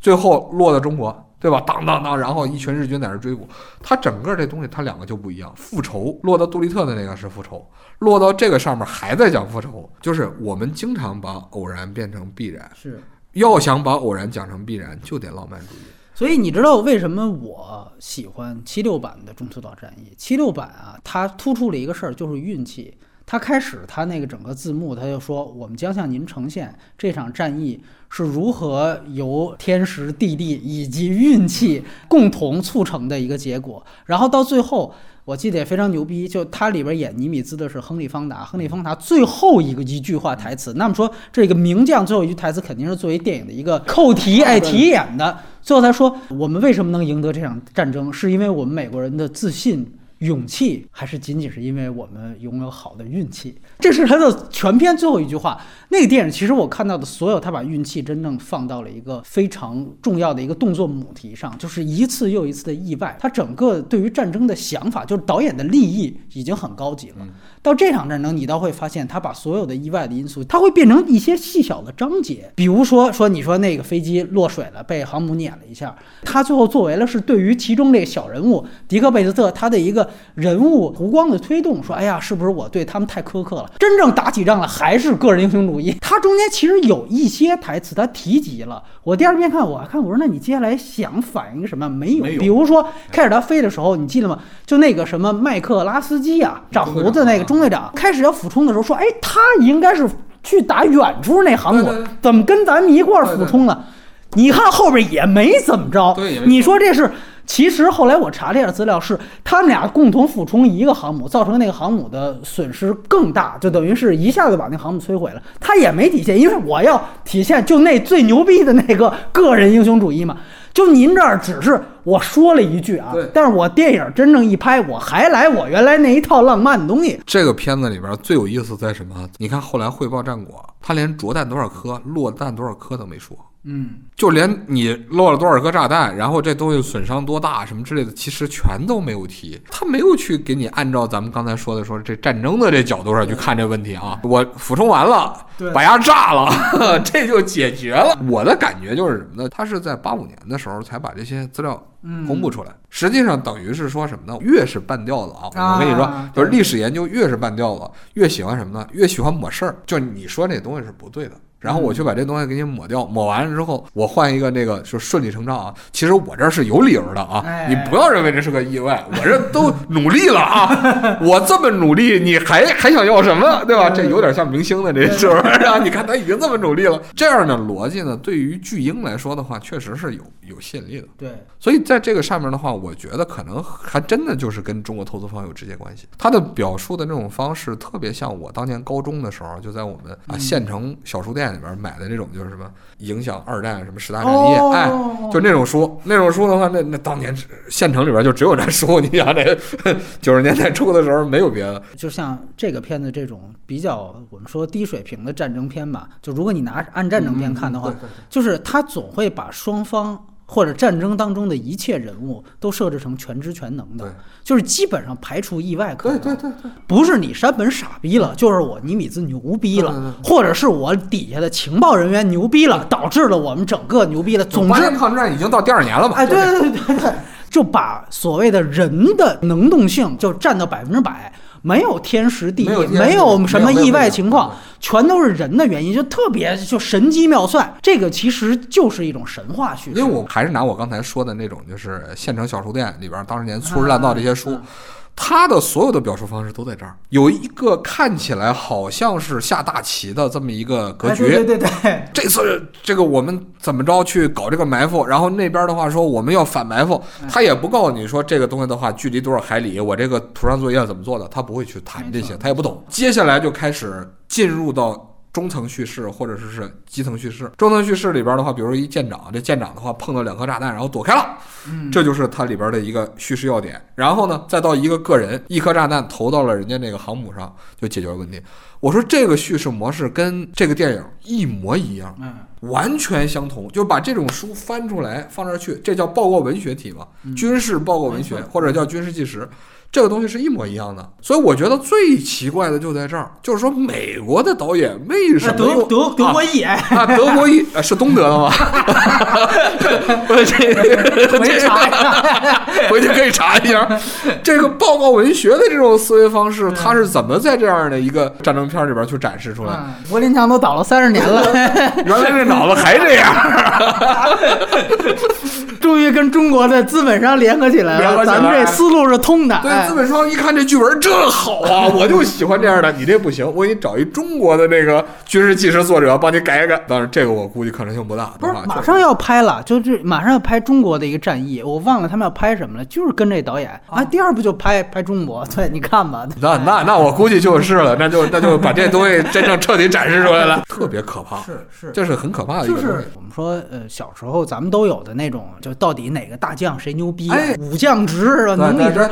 A: 最后落到中国。对吧？当当当，然后一群日军在那追捕。他整个这东西，他两个就不一样。复仇落到杜立特的那个是复仇，落到这个上面还在讲复仇，就是我们经常把偶然变成必然，
B: 是。
A: 要想把偶然讲成必然，就得浪漫主义。
B: 所以你知道为什么我喜欢七六版的中途岛战役？七六版啊，它突出了一个事儿，就是运气。它开始他那个整个字幕，他就说我们将向您呈现这场战役是如何由天时地利以及运气共同促成的一个结果。然后到最后，我记得也非常牛逼，就他里边演尼米兹的是亨利·方达，亨利·方达最后一个一句话台词，那么说这个名将最后一句台词肯定是作为电影的一个扣题，哎，题眼的。最后他说：“我们为什么能赢得这场战争？是因为我们美国人的自信。”勇气还是仅仅是因为我们拥有好的运气，这是他的全篇最后一句话。那个电影其实我看到的所有，他把运气真正放到了一个非常重要的一个动作母题上，就是一次又一次的意外。他整个对于战争的想法，就是导演的立意已经很高级了。到这场战争，你倒会发现他把所有的意外的因素，他会变成一些细小的章节。比如说，说你说那个飞机落水了，被航母碾了一下，他最后作为了是对于其中这个小人物迪克贝斯特他的一个。人物弧光的推动，说：“哎呀，是不是我对他们太苛刻了？真正打起仗来还是个人英雄主义。”他中间其实有一些台词，他提及了。我第二遍看，我还看，我说：“那你接下来想反映什么？没有。比如说开始他飞的时候，你记得吗？就那个什么麦克拉斯基啊，长胡子那个中队长，开始要俯冲的时候说：‘哎，他应该是去打远处那航母，怎么跟咱们一块儿俯冲了？’你看后边也没怎么着。你说这是？”其实后来我查了一下资料，是他们俩共同俯冲一个航母，造成那个航母的损失更大，就等于是一下子把那航母摧毁了。他也没体现，因为我要体现就那最牛逼的那个个人英雄主义嘛。就您这儿只是我说了一句啊，但是我电影真正一拍，我还来我原来那一套浪漫的东西。
A: 这个片子里边最有意思在什么？你看后来汇报战果，他连着弹多少颗、落弹多少颗都没说。
B: 嗯，
A: 就连你落了多少颗炸弹，然后这东西损伤多大什么之类的，其实全都没有提。他没有去给你按照咱们刚才说的说这战争的这角度上去看这问题啊。我俯冲完了，把牙炸了，(laughs) 这就解决了。我的感觉就是什么呢？他是在八五年的时候才把这些资料公布出来。实际上等于是说什么呢？越是半吊子啊，我跟你说，就是历史研究越是半吊子，越喜欢什么呢？越喜欢抹事儿。就你说这东西是不对的。然后我去把这东西给你抹掉，抹完了之后，我换一个那个就顺理成章啊。其实我这是有理由的啊，你不要认为这是个意外，我这都努力了啊，(laughs) 我这么努力，你还还想要什么，对吧？这有点像明星的这是不是啊？你看他已经这么努力了，这样的逻辑呢，对于巨婴来说的话，确实是有有吸引力的。
B: 对，
A: 所以在这个上面的话，我觉得可能还真的就是跟中国投资方有直接关系。他的表述的那种方式，特别像我当年高中的时候，就在我们啊县城小书店里边买的那种。就是什么影响二战什么十大战役，哎，就那种书，那种书的话，那那当年县城里边就只有这书。你想，这 (laughs) 九十年代初的时候没有别的。
B: 就像这个片子这种比较我们说低水平的战争片吧，就如果你拿按战争片看的话，就是他总会把双方。或者战争当中的一切人物都设置成全知全能的，就是基本上排除意外可能。
A: 对对对对，
B: 不是你山本傻逼了，就是我尼米兹牛逼了，或者是我底下的情报人员牛逼了，导致了我们整个牛逼了。总之，
A: 抗战已经到第二年了嘛？
B: 哎，对对对对对，就把所谓的人的能动性就占到百分之百。没有天时地利，没有什么意外情况，全都是人的原因，就特别就神机妙算。这个其实就是一种神话叙事。
A: 因为我还是拿我刚才说的那种，就是县城小书店里边当年粗制滥造这些书。他的所有的表述方式都在这儿，有一个看起来好像是下大棋的这么一个格局。
B: 对对对，
A: 这次这个我们怎么着去搞这个埋伏？然后那边的话说我们要反埋伏，他也不告诉你说这个东西的话距离多少海里，我这个图上作业怎么做的，他不会去谈这些，他也不懂。接下来就开始进入到。中层叙事或者说是基层叙事，中层叙事里边的话，比如一舰长，这舰长的话碰到两颗炸弹，然后躲开了，这就是它里边的一个叙事要点。然后呢，再到一个个人，一颗炸弹投到了人家那个航母上，就解决了问题。我说这个叙事模式跟这个电影一模一样。完全相同，就把这种书翻出来放这儿去，这叫报告文学体嘛，军事报告文学或者叫军事纪实。这个东西是一模一样的，所以我觉得最奇怪的就在这儿，就是说美国的导演为什么
B: 德
A: 用
B: 德德国
A: 啊
B: 裔，哎，
A: 啊，德国裔啊是东德的吗？我这个
B: 回去查一下。
A: 回去可以查一下，这个报告文学的这种思维方式，它是怎么在这样的一个战争片里边去展示出来？
B: 嗯柏林墙都倒了三十年了，(laughs)
A: 原来这脑子还这样，
B: 终于跟中国的资本商联合起来了。咱们这思路是通的。
A: 对，
B: 哎
A: 资本商一看这剧本这好啊，(laughs) 我就喜欢这样的。你这不行，我给你找一中国的那个军事纪实作者帮你改一改。当然，这个我估计可能性不大。
B: 不是马上要拍了，就是马上要拍中国的一个战役，我忘了他们要拍什么了，就是跟这导演啊，第二部就拍拍中国，(laughs) 对，你看吧，
A: 那那那我估计就是了，那就 (laughs) 那就把这东西真正彻底展示出来了，特别可怕，
B: 是是
A: 这是很可怕的一
B: 就
A: 个东西。
B: 是我们说，呃，小时候咱们都有的那种，就到底哪个大将谁牛逼啊，
A: 哎
B: 武将值是吧？能力值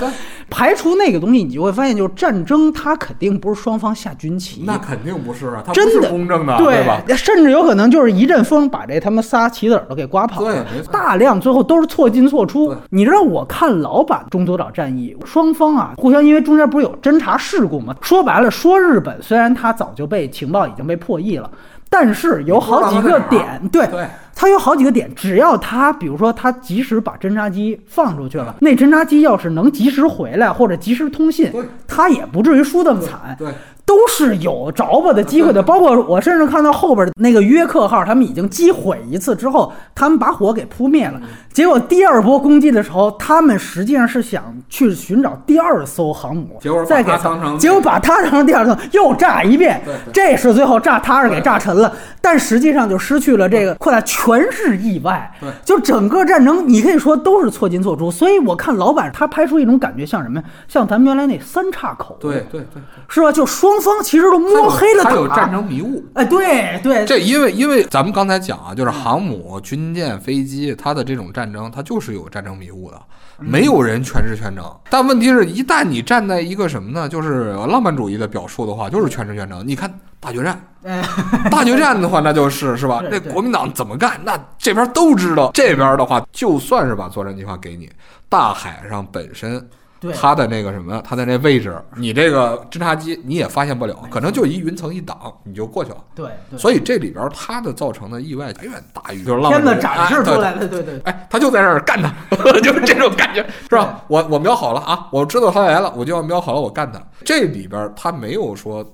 B: 排除那个东西，你就会发现，就是战争它肯定不是双方下军棋，
A: 那肯定不是啊，它不是
B: 真的
A: 公正的，
B: 对
A: 吧？？
B: 甚至有可能就是一阵风把这他们仨棋子儿都给刮跑了。
A: 对
B: 大量最后都是错进错出。你知道我看老版中途岛战役，双方啊互相因为中间不是有侦察事故吗？说白了，说日本虽然它早就被情报已经被破译了。但是有好几个点，对
A: 对
B: 它有好几个点，只要它，比如说它及时把侦察机放出去了，那侦察机要是能及时回来或者及时通信
A: 对，
B: 它也不至于输这么惨。
A: 对，
B: 都是有着吧的机会的。(laughs) 包括我甚至看到后边的那个约克号，他们已经击毁一次之后，他们把火给扑灭了。结果第二波攻击的时候，他们实际上是想去寻找第二艘航母，
A: 结果把
B: 再给
A: 它当成
B: 结果把它当成第二艘，又炸一遍
A: 对。
B: 这是最后炸它是给炸沉了，但实际上就失去了这个扩大，全是意外。
A: 对
B: 就整个战争，你可以说都是错进错出。所以我看老板他拍出一种感觉，像什么呀？像咱们原来那三岔口，
A: 对对对对，
B: 是吧？就双方其实都摸黑了打，
A: 它有战争迷雾。
B: 哎，对对，
A: 这因为因为咱们刚才讲啊，就是航母、军舰、飞机，它的这种战争，它就是有战争迷雾的，没有人全知全能。但问题是一旦你站在一个什么呢？就是浪漫主义的表述的话，就是全知全能。你看大决战，
B: 哎，
A: 大决战的话，那就是是吧？那国民党怎么干，那这边都知道。这边的话，就算是把作战计划给你，大海上本身。
B: 对
A: 它的那个什么，他的那位置，你这个侦察机你也发现不了，可能就一云层一挡，你就过去了。
B: 对对，
A: 所以这里边它的造成的意外远远大于就是浪漫主义
B: 片子展示出
A: 哎
B: 来的，对对，
A: 哎，他就在那儿干他，(laughs) 就是这种感觉，是吧？我我瞄好了啊，我知道他来了，我就要瞄好了，我干他。这里边他没有说，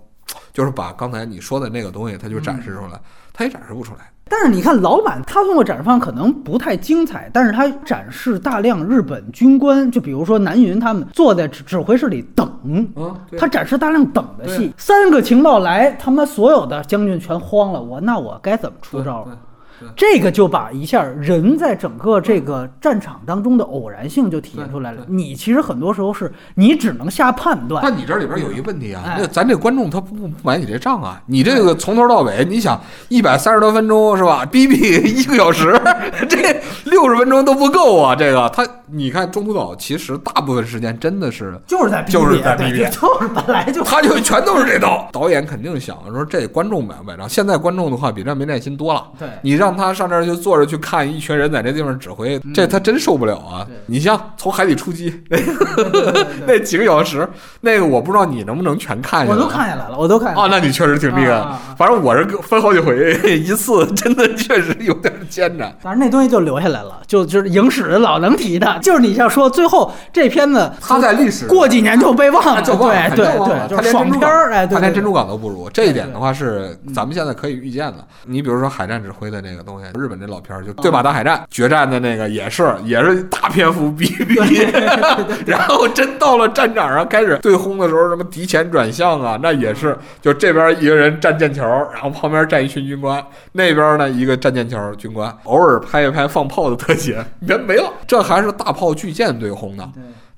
A: 就是把刚才你说的那个东西，他就展示出来，他也展示不出来。
B: 但是你看老板，他通过展示方可能不太精彩，但是他展示大量日本军官，就比如说南云他们坐在指指挥室里等。
A: 嗯，
B: 他展示大量等的戏，三个情报来，他妈所有的将军全慌了，我那我该怎么出招？这个就把一下人在整个这个战场当中的偶然性就体现出来了。你其实很多时候是你只能下判断，
A: 但你这里边有一个问题啊，
B: 哎
A: 那咱这观众他不不买你这账啊，你这个从头到尾，你想一百三十多分钟是吧？(laughs) 逼逼一个小时，(laughs) 这六十分钟都不够啊！这个他，你看中途岛其实大部分时间真的是
B: 就是在逼
A: 就是在逼
B: 逼就是本来就 (laughs)
A: 他就全都是这刀。导演肯定想说，这观众买不买账？现在观众的话比这没耐心多了。
B: 对
A: 你让他上这儿就坐着去看一群人在这地方指挥，这他真受不了啊！你像从海底出击 (laughs) 那几个小时，那个我不知道你能不能全看下来。
B: 我都看下来了，我都看下来
A: 啊，
B: 了。
A: 那你确实挺厉害。反正我是分好几回，一次真的确实有点艰难。
B: 反正那东西就留下来了，就就是影史老能提的，就是你像说最后这片子
A: 他在历史
B: 过几年就被忘了，
A: 就
B: 对对对，就是爽
A: 他连珍珠
B: 片儿，哎，
A: 他连珍珠港都不如。这一点的话是咱们现在可以预见的。你比如说海战指挥的那个东西，日本这老片儿就对马大海战决战的那个也是也是大篇幅逼逼，然后真到了战场上开始对轰的时候，什么敌前转向啊，那也是就这边一个人站剑桥，然后旁边站一群军官，那边呢一个站剑桥军官，偶尔拍一拍放炮的特写，人没了。这还是大炮巨舰对轰的。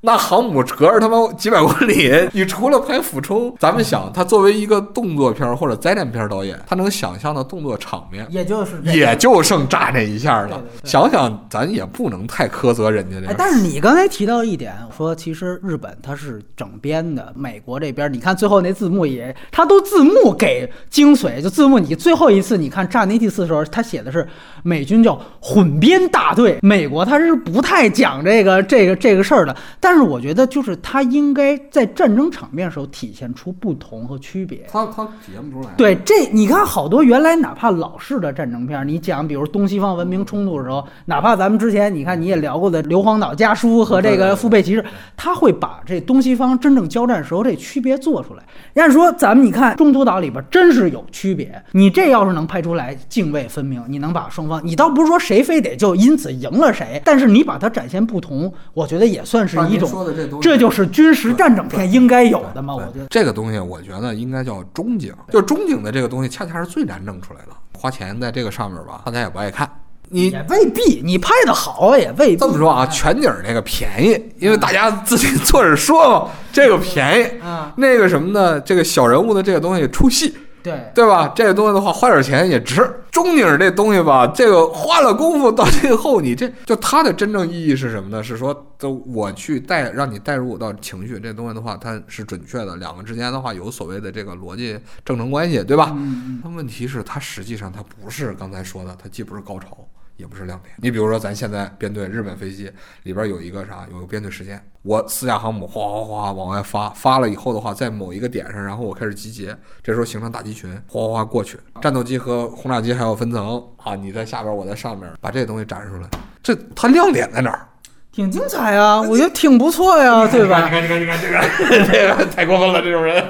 A: 那航母隔着他妈几百公里，你除了拍俯冲，咱们想，他作为一个动作片儿或者灾难片儿导演，他能想象的动作场面，
B: 也就是
A: 也就剩炸这一下了
B: 对对。对
A: 想想，咱也不能太苛责人家这
B: 哎，
A: 个。
B: 但是你刚才提到一点，说其实日本它是整编的，美国这边你看最后那字幕也，它都字幕给精髓，就字幕你最后一次你看炸那第四的时候，他写的是美军叫混编大队，美国他是不太讲这个这个这个事儿的，但是我觉得就是他应该在战争场面的时候体现出不同和区别。
A: 他他体现不出来。
B: 对，这你看好多原来哪怕老式的战争片儿，你讲比如东西方文明冲突的时候，哪怕咱们之前你看你也聊过的《硫磺岛家书》和这个《父辈骑士》，他会把这东西方真正交战时候这区别做出来。人家说咱们你看中途岛里边真是有区别，你这要是能拍出来泾渭分明，你能把双方，你倒不是说谁非得就因此赢了谁，但是你把它展现不同，我觉得也算是一种
A: 说的这东，西
B: 这就是军事战争片应该有的嘛，我觉得。
A: 这个东西，我觉得应该叫中景，就中景的这个东西，恰恰是最难弄出来的。花钱在这个上面吧，大家也不爱看。你
B: 也未必，你拍的好也未必。
A: 这么说啊，全景那个便宜，因为大家自己 (laughs) 坐着说嘛，这个便宜。
B: 啊，
A: 那个什么呢？这个小人物的这个东西出戏，
B: 对，
A: 对吧？这个东西的话，花点钱也值。中景这东西吧，这个花了功夫到最后，你这 (laughs) 就它的真正意义是什么呢？是说，就我去带让你带入到情绪，这东西的话，它是准确的。两个之间的话，有所谓的这个逻辑正常关系，对吧？
B: 嗯
A: 但问题是，它实际上它不是刚才说的，它既不是高潮，也不是亮点。你比如说，咱现在编队日本飞机里边有一个啥，有个编队时间，我四架航母哗哗哗往外发，发了以后的话，在某一个点上，然后我开始集结，这时候形成大集群，哗哗哗过去，战斗机和轰炸机还要分层啊，你在下边，我在上面，把这些东西展示出来，这它亮点在哪儿？
B: 挺精彩啊，我觉得挺不错呀，对吧？
A: 你看，你看，你看这个，这个 (laughs) 太过分了，这种人。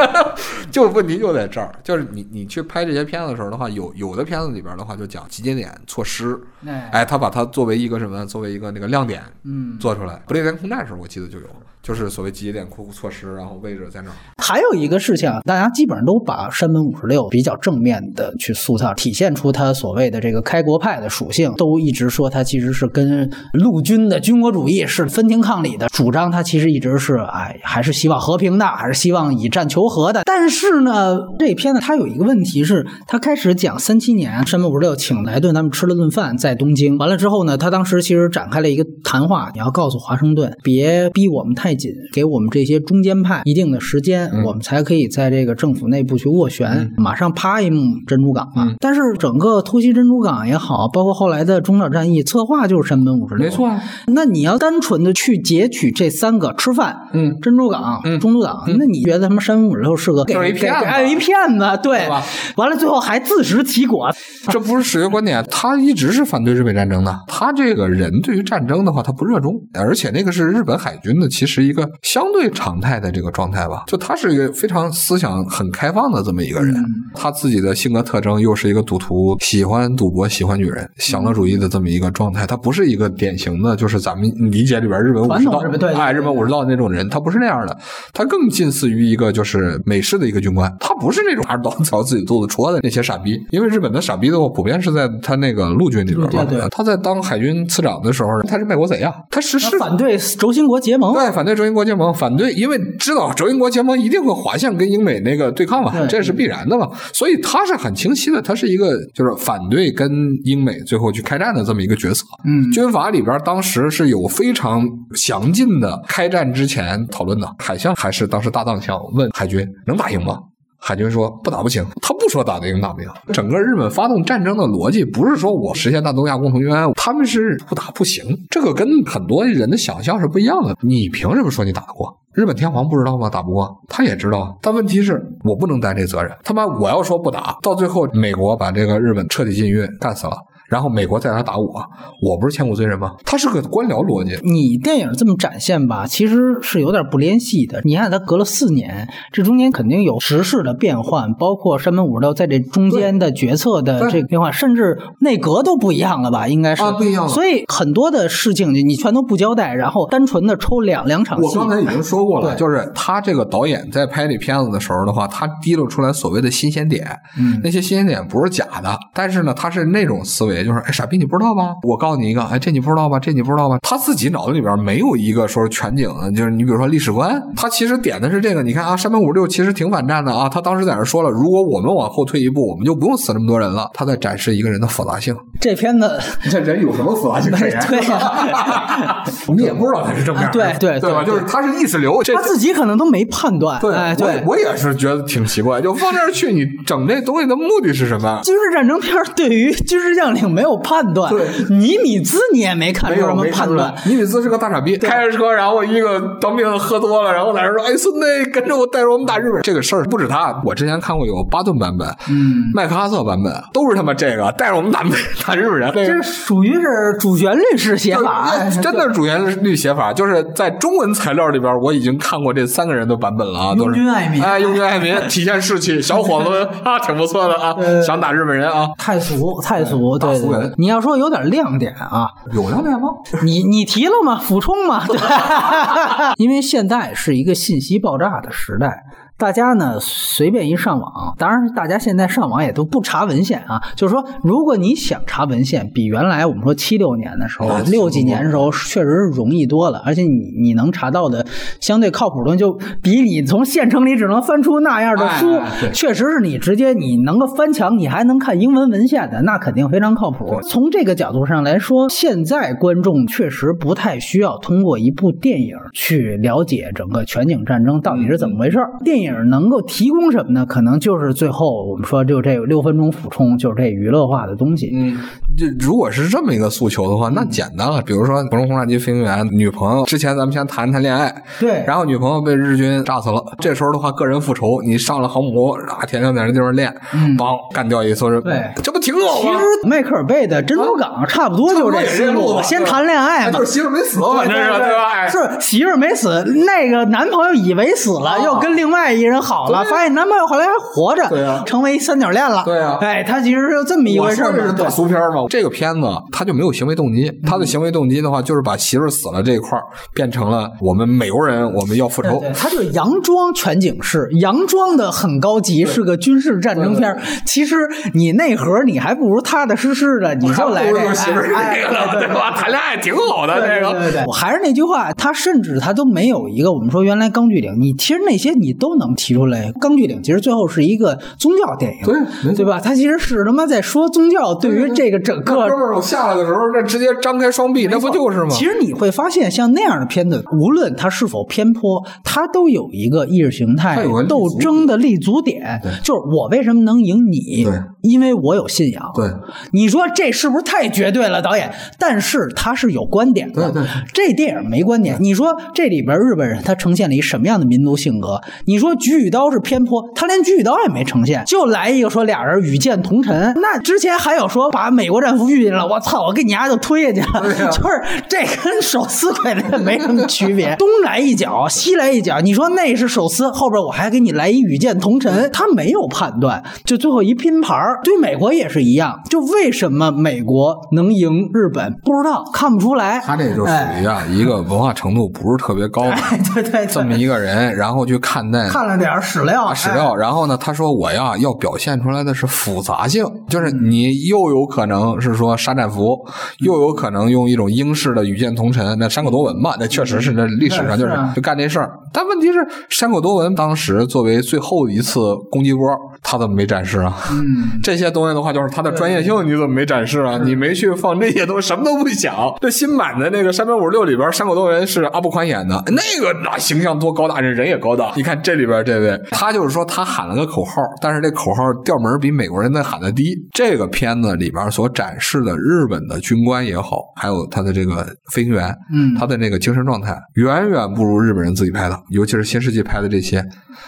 A: (laughs) 就问题就在这儿，就是你你去拍这些片子的时候的话，有有的片子里边的话就讲集结点措施，
B: 哎，
A: 哎，他把它作为一个什么，作为一个那个亮点
B: 嗯，
A: 做出来。不列颠空战时候我记得就有，就是所谓集结点库措施，然后位置在那儿。
B: 还有一个事情，大家基本上都把山本五十六比较正面的去塑造，体现出他所谓的这个开国派的属性，都一直说他其实是跟陆军的军国主义是分庭抗礼的，主张他其实一直是哎，还是希望和平的，还是希望以战求和的。但是呢，这片子它有一个问题是，他开始讲三七年山本五十六请莱顿他们吃了顿饭，在东京，完了之后呢，他当时其实展开了一个谈话，你要告诉华盛顿，别逼我们太紧，给我们这些中间派一定的时间，我们才可以在这个政府内部去斡旋。马上啪一幕珍珠港嘛，
A: 嗯。
B: 但是整个突袭珍珠港也好，包括后来的中岛战役策划就是山本五十六，没错
A: 啊，
B: 那你要单纯的去截取这三个吃饭，
A: 嗯。
B: 珍珠港、
A: 嗯
B: 中途岛，那你觉得他妈山本五十六是个给
A: 就是一骗子
B: 给哎一骗子，对完了最后还自食其果，
A: 这不是史学观点，他一直是反对日本战争的。他这个人对于战争的话，他不热衷，而且那个是日本海军的，其实一个相对常态的这个状态吧。就他是一个非常思想很开放的这么一个人，
B: 嗯
A: 他自己的性格特征又是一个赌徒，喜欢赌博，喜欢女人，享乐主义的这么一个状态。他不是一个典型的，就是咱们理解里边日本武士道哎，日本武士道那种人，他不是那样的，他更近似于一个就是美式的一个军官，他不是那种拿着刀朝自己肚子戳的那些傻逼。因为日本的傻逼的话，普遍是在他那个陆军里边嘛。
B: 对对
A: 他在当海军次长的时候，他是卖国贼啊，他实施
B: 反对轴心国结盟，
A: 对，反对轴心国结盟，反对，因为知道轴心国结盟一定会滑向跟英美那个对抗嘛，这是必然的嘛，所以他是很清晰的，他是一个就是反对跟英美最后去开战的这么一个角色。
B: 嗯，
A: 军阀里边当时是有非常详尽的开战之前讨论的，海象还是当时大藏相问海军能打赢吗？海军说不打不行，他不说打得赢打不赢。整个日本发动战争的逻辑不是说我实现大东亚共同愿，他们是不打不行，这个跟很多人的想象是不一样的。你凭什么说你打得过？日本天皇不知道吗？打不过，他也知道。但问题是我不能担这责任。他妈，我要说不打，到最后美国把这个日本彻底禁运干死了。然后美国再来打我，我不是千古罪人吗？他是个官僚逻辑。
B: 你电影这么展现吧，其实是有点不联系的。你看，他隔了四年，这中间肯定有时事的变换，包括山本五十六在这中间的决策的这个变化，甚至内阁都不一样了吧？应该是
A: 啊不一样了
B: 所以很多的事情你你全都不交代，然后单纯的抽两两场戏。
A: 我刚才已经说过了，
B: 对
A: 就是他这个导演在拍这片子的时候的话，他提溜出来所谓的新鲜点，
B: 嗯
A: 那些新鲜点不是假的，但是呢，他是那种思维，维，就是哎傻逼你不知道吧？我告诉你一个，哎这你不知道吧？这你不知道吧？他自己脑子里边没有一个说是全景的，就是你比如说历史观，他其实点的是这个。你看啊，山本五十六其实挺反战的啊，他当时在那说了，如果我们往后退一步，我们就不用死那么多人了。他在展示一个人的复杂性。
B: 这片子 (laughs)
A: 这人有什么复杂性可言？(laughs)
B: 对呀 (laughs)
A: 我们也不知道他是正面的，
B: 对对
A: 对吧？就是他是意识流，
B: 他自己可能都没判断。
A: 对，
B: 哎，对。
A: 我我也是觉得挺奇怪，就放这儿去，你整这东西的目的是什么？
B: 军事战争片对于军事将领没有判断，
A: 对。
B: 尼米兹你也没看出什么判断，，
A: 尼米兹是个大傻逼，开着车，然后一个当兵的喝多了，然后在那说：“哎，孙子，跟着我带着我们打日本。”这个事儿不止他，我之前看过有巴顿版本，
B: 嗯，
A: 麦克阿瑟版本，都是他妈这个带着我们打打日本人。这
B: 这属于是主旋律式写法，哎
A: 真的是主旋律写法，就是在中文材料里边，我已经看过这三个人的版本了啊，都
B: 拥
A: 是。
B: 军爱民。
A: 哎，拥军爱民，(laughs) 体现士气，小伙子啊，挺不错的啊，想打日本人啊，
B: 太俗太俗，对你要说有点亮点啊，
A: 有亮点吗？
B: 你你提了吗？俯冲吗，(laughs) 对，(laughs) 因为现在是一个信息爆炸的时代。大家呢随便一上网，当然大家现在上网也都不查文献啊。就是说，如果你想查文献，比原来我们说七六年的时候
A: 那、
B: 六几年的时候，确实是容易多了。而且你你能查到的相对靠谱的东西，就比你从县城里只能翻出那样的书，确实是你直接你能够翻墙，你还能看英文文献的，那肯定非常靠谱。从这个角度上来说，现在观众确实不太需要通过一部电影去了解整个全景战争到底是怎么回事儿。电影能够提供什么呢？可能就是最后我们说就这六分钟俯冲，就是这娱乐化的东西。
A: 嗯，就如果是这么一个诉求的话，那简单了。比如说《普通轰炸机飞行员》，女朋友之前咱们先谈谈恋爱，
B: 对
A: 然后女朋友被日军炸死了，这时候的话个人复仇，你上了航母啊，天天在那地方练，梆干掉一艘人，
B: 对
A: 这不挺好吗？
B: 其实迈克尔贝的《珍珠港》差不多就是这思路，先谈恋爱嘛
A: 就。是媳妇没死，反正是对吧？哎
B: 是媳妇没死，那个男朋友以为死了，
A: 啊
B: 又跟另外一人好了，发现男朋友后来还活着，
A: 对啊
B: 成为三角恋了。
A: 对啊
B: 哎，他其实是这么一回事
A: 这是大俗片嘛？这个片子他就没有行为动机，他的行为动机的话，就是把媳妇死了这一块儿变成了我们美国人，我们要复仇。
B: 对对，它就佯装全景式，佯装的很高级，是个军事战争片儿。其实你内核你还不如踏踏实实的，你就来这
A: 媳妇儿
B: 哎
A: 这个呢，
B: 对
A: 对吧？谈恋爱挺好的，这个。
B: 对对对，我还是那句话，他甚至他都没有一个我们说原来《钢锯岭》，你其实那些你都能提出来，《钢锯岭》其实最后是一个宗教电影，
A: 对
B: 对吧？他其实是他妈在说宗教对于这个整个
A: 哥们儿我下来的时候，这直接张开双臂，那不就是吗？
B: 其实你会发现，像那样的片子，无论它是否偏颇，它都有一个意识形态斗争的立足点，就是我为什么能赢你？
A: 对
B: 因为我有信仰。
A: 对，
B: 你说这是不是太绝对了，导演？但是他是有观点的。
A: 对对
B: 这电影没观点。你说这里边日本人他呈现了一什么样的民族性格？你说举与刀是偏颇，他连举与刀也没呈现，就来一个说俩人与剑同尘。那之前还有说把美国战俘遇进了，我操，我给你丫就推下去了。(laughs) 就是这跟手撕鬼子没什么区别，(laughs) 东来一脚，西来一脚。你说那是手撕，后边我还给你来一与剑同尘，他没有判断，就最后一拼盘儿。对美国也是一样，就为什么美国能赢日本，不知道，看不出来。
A: 他这就属
B: 哎
A: 于啊一个文化程度不是特别高的 (laughs)
B: 哎，对对对，
A: 这么一个人，然后去看待
B: 看了点史料，
A: 史料，然后呢，他说我呀要表现出来的是复杂性，就是你又有可能是说杀战俘，又有可能用一种英式的与剑同尘，那山口多文嘛，那确实是那历史上就是就干这事儿。但问题是，山口多文当时作为最后一次攻击波，他怎么没展示啊？
B: 嗯，(laughs)
A: 这些东西的话，就是他的专业性，你怎么没展示啊？你没去放这些东西，什么都不想。这新版的那个《山本五十六》里边，山口多文是阿部宽演的，那个那形象多高大，人人也高大。你看这里边这位，他就是说他喊了个口号，但是这口号调门比美国人在喊的低。这个片子里边所展示的日本的军官也好，还有他的这个飞行员，
B: 嗯
A: 他的那个精神状态远远不如日本人自己拍的，尤其是新世纪拍的这些。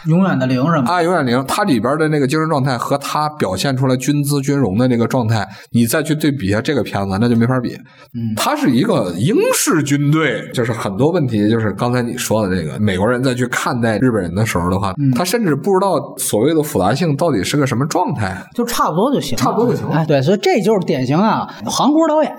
B: 永远的零什么？
A: 啊，永远零，它里边的那个精神状态和他表现出来军姿军容的那个状态，你再去对比一下这个片子，那就没法比。
B: 嗯
A: 它是一个英式军队，就是很多问题，就是刚才你说的这个美国人在去看待日本人的时候，的话，
B: 嗯
A: 他甚至不知道所谓的复杂性到底是个什么状态。
B: 就差不多就行了，
A: 差不多就行了
B: 哎，对，所以这就是典型啊，韩国导演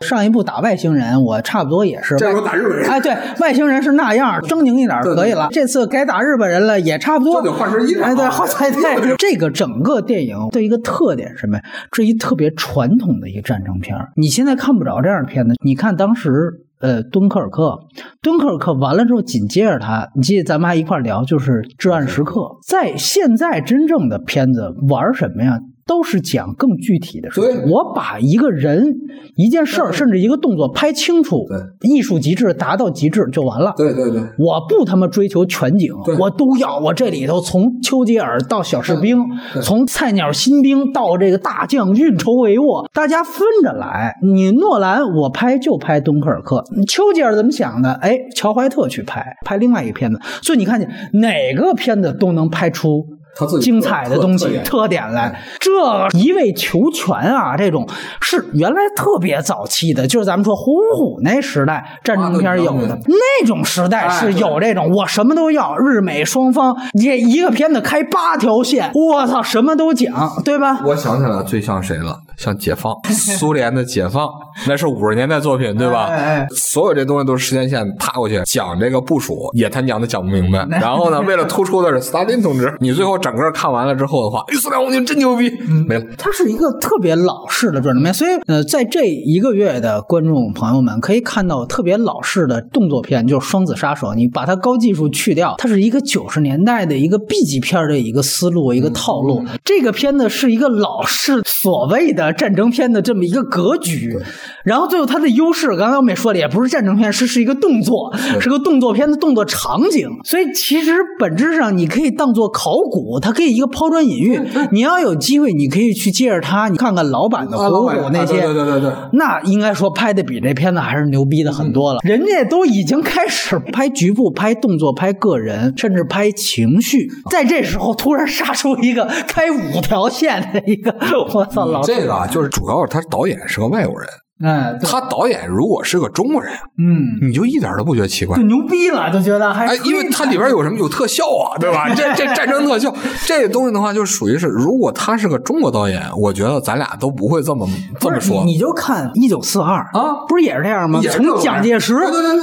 B: 上一部打外星人，我差不多也是。
A: 这时候打日本人
B: 哎，对，外星人是那样，狰狞一点可以了。这次该打日本人了，也差不多。
A: 这得换身衣裳
B: 哎，对，
A: 啊
B: 好彩对。(laughs) 这个整个电影的一个特点是什么呀？这一特别传统的一个战争片你现在看不着这样的片子。你看当时。呃，敦刻尔克，敦刻尔克完了之后，紧接着他，你记得咱们还一块聊，就是《至暗时刻》。在现在真正的片子玩什么呀？都是讲更具体的事情。
A: 对
B: 我把一个人、一件事儿，甚至一个动作拍清楚，艺术极致达到极致就完了。
A: 对对对，
B: 我不他妈追求全景，我都要。我这里头从丘吉尔到小士兵，从菜鸟新兵到这个大将运筹帷幄，大家分着来。你诺兰，我拍就拍敦刻尔克。丘吉尔怎么想的？哎，乔怀特去拍，拍另外一个片子。所以你看见哪个片子都能拍出。
A: 他自己
B: 精彩的东西
A: 特点
B: 来，这一味求全啊，这种是原来特别早期的，就是咱们说虎虎那时代战争片有的
A: 啊
B: 那种时代是有这种，我什么都要，日美双方这一个片子开八条线，我操，什么都讲，对吧？
A: 我想起来最像谁了？像解放，苏联的解放，那是五十年代作品，对吧？
B: 哎哎
A: 所有这东西都是时间线踏过去，讲这个部署，也他娘的讲不明白。(laughs) 然后呢，为了突出的是斯大林同志，你最后整个看完了之后的话，哎，苏联红军真牛逼，没了。
B: 它是一个特别老式的战争片，所以呃，在这一个月的观众朋友们可以看到特别老式的动作片，就是《双子杀手》，你把它高技术去掉，它是一个九十年代的一个 B 级片的一个思路、一个套路。这个片子是一个老式所谓的战争片的这么一个格局，然后最后它的优势，刚才我们也说了，也不是战争片，是是一个动作，是个动作片的动作场景，所以其实本质上你可以当做考古，它可以一个抛砖引玉。你要有机会，你可以去借着它，你看看老版的虎虎那些，
A: 啊对对对对对
B: 那应该说拍的比这片子还是牛逼的很多了。人家都已经开始拍局部、拍动作、拍个人，甚至拍情绪，在这时候突然杀出一个开五条线的一个，我操，老
A: 这个啊，就是主要是他导演是个外国人，
B: 哎，
A: 他导演如果是个中国人，
B: 嗯，
A: 你就一点都不觉得奇怪
B: 就。牛逼了，就觉得还
A: 哎，因为它里边有什么有特效啊，对吧？(laughs) 这这战争特效这个东西的话，就属于是，如果他是个中国导演，我觉得咱俩都不会这么这么说
B: 你。就看一九四二
A: 啊
B: 不是也是这样吗？从蒋介石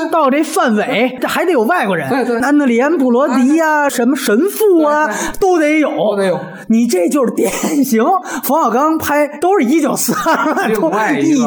B: 到这范伟，(laughs) 这还得有外国人，
A: 对对
B: 安德里安布罗迪呀、什么神父啊，都得有，
A: 都得有。
B: 你这就是典型，冯小刚拍都是一九四二，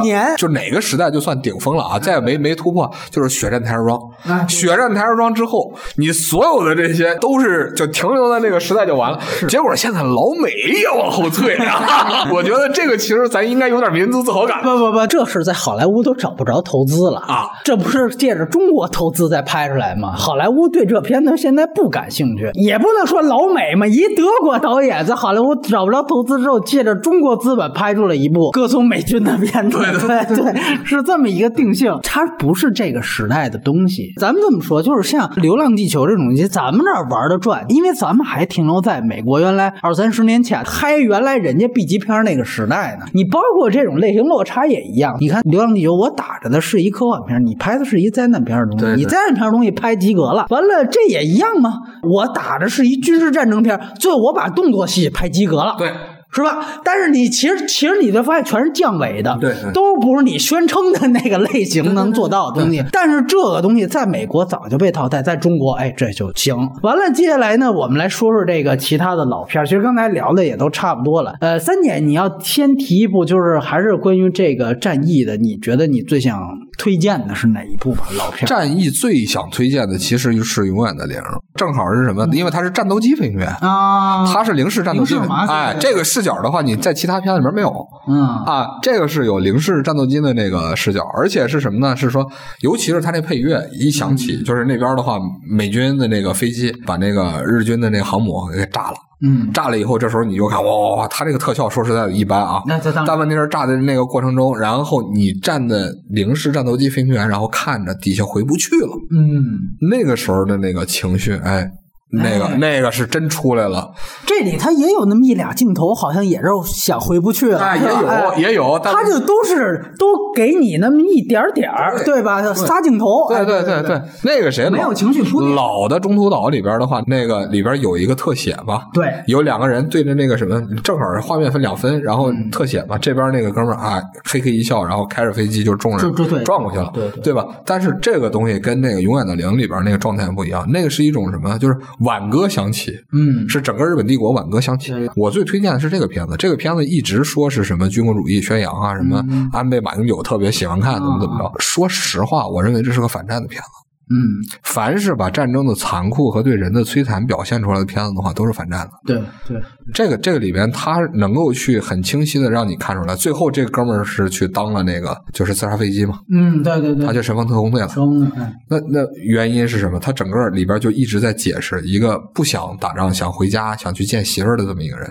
B: 年。
A: 就哪个时代就算顶峰了啊，再也没没突破，就是血战台儿庄。
B: 啊
A: 血战台儿庄之后，你所有的这些都是就停留在那个时代就完了。结果现在老美也往后退啊！(laughs) 我觉得这个其实咱应该有点民族自豪感。
B: 不不不，这是在好莱坞都找不着投资了
A: 啊！
B: 这不是借着中国投资再拍出来吗？好莱坞对这片子现在不感兴趣，也不能说老美嘛，一德国导演在好莱坞找不着投资之后，借着中国资本拍出了一部歌颂美军的片子，对对对，(laughs) 是这么一个定性，它不是这个时代的东西。咱们这么说，就是像《流浪地球》这种东西，咱们这儿玩的转，因为咱们还停留在美国原来二三十年前拍原来人家 B 级片那个时代呢。你包括这种类型落差也一样。你看《流浪地球》，我打着的是一科幻片，你拍的是一灾难片的东西，
A: 对对
B: 你灾难片的东西拍及格了，完了这也一样吗？我打着是一军事战争片，最后我把动作戏拍及格了，
A: 对。
B: 是吧？但是你其实其实你会发现全是降维的，
A: 对对
B: 都不是你宣称的那个类型能做到的东西。但是这个东西在美国早就被淘汰，在中国哎这就行。完了，接下来呢，我们来说说这个其他的老片儿。其实刚才聊的也都差不多了。呃，三姐，你要先提一部，就是还是关于这个战役的，你觉得你最想推荐的是哪一部吧？老片。
A: 战役最想推荐的其实就是《永远的零》，正好是什么？因为它是战斗机飞行员，
B: 啊，
A: 它是零式战斗机哎，这个视角的话，你在其他片子里面没有。
B: 嗯
A: 啊，这个是有零式战斗机的那个视角，而且是什么呢？是说，尤其是它那配乐一响起，就是那边的话，美军的那个飞机把那个日军的那个航母给炸了。
B: 嗯，
A: 炸了以后，这时候你就看，哇哇哇，它这个特效说实在的一般啊。
B: 那这当
A: 但问题是炸的那个过程中，然后你站的零式战斗机飞行员，然后看着底下回不去了，
B: 嗯，
A: 那个时候的那个情绪，哎，那个
B: 哎
A: 那个是真出来了，
B: 这里他也有那么一俩镜头，好像也是想回不去了，
A: 哎，也有也有，但
B: 他就都是都给你那么一点点儿，对吧？仨镜头，
A: 对
B: 哎对
A: 对对，那个谁
B: 没有情绪铺垫
A: 老的中途岛里边的话，那个里边有一个特写吧，
B: 对
A: 有两个人对着那个什么，正好画面分两分，然后
B: 嗯
A: 特写吧，这边那个哥们儿啊，嘿嘿一笑，然后开着飞机就冲着
B: 就
A: 撞过去了，
B: 对对
A: 对吧？但是这个东西跟那个《永远的零》里边那个状态不一样，那个是一种什么？就是挽歌响起，
B: 嗯，
A: 是整个日本帝国挽歌响起。我最推荐的是这个片子，这个片子一直说是什么军国主义宣扬啊，什么
B: 嗯
A: 安倍马英九特别喜欢看，怎么怎么着。说实话，我认为这是个反战的片子。
B: 嗯，
A: 凡是把战争的残酷和对人的摧残表现出来的片子的话，都是反战的。
B: 对对，
A: 这个这个里边，他能够去很清晰的让你看出来，最后这个哥们儿是去当了那个就是自杀飞机嘛，
B: 嗯，对对对，
A: 他就神风特工队了。
B: 中哎
A: 那那原因是什么？他整个里边就一直在解释一个不想打仗、想回家、想去见媳妇儿的这么一个人，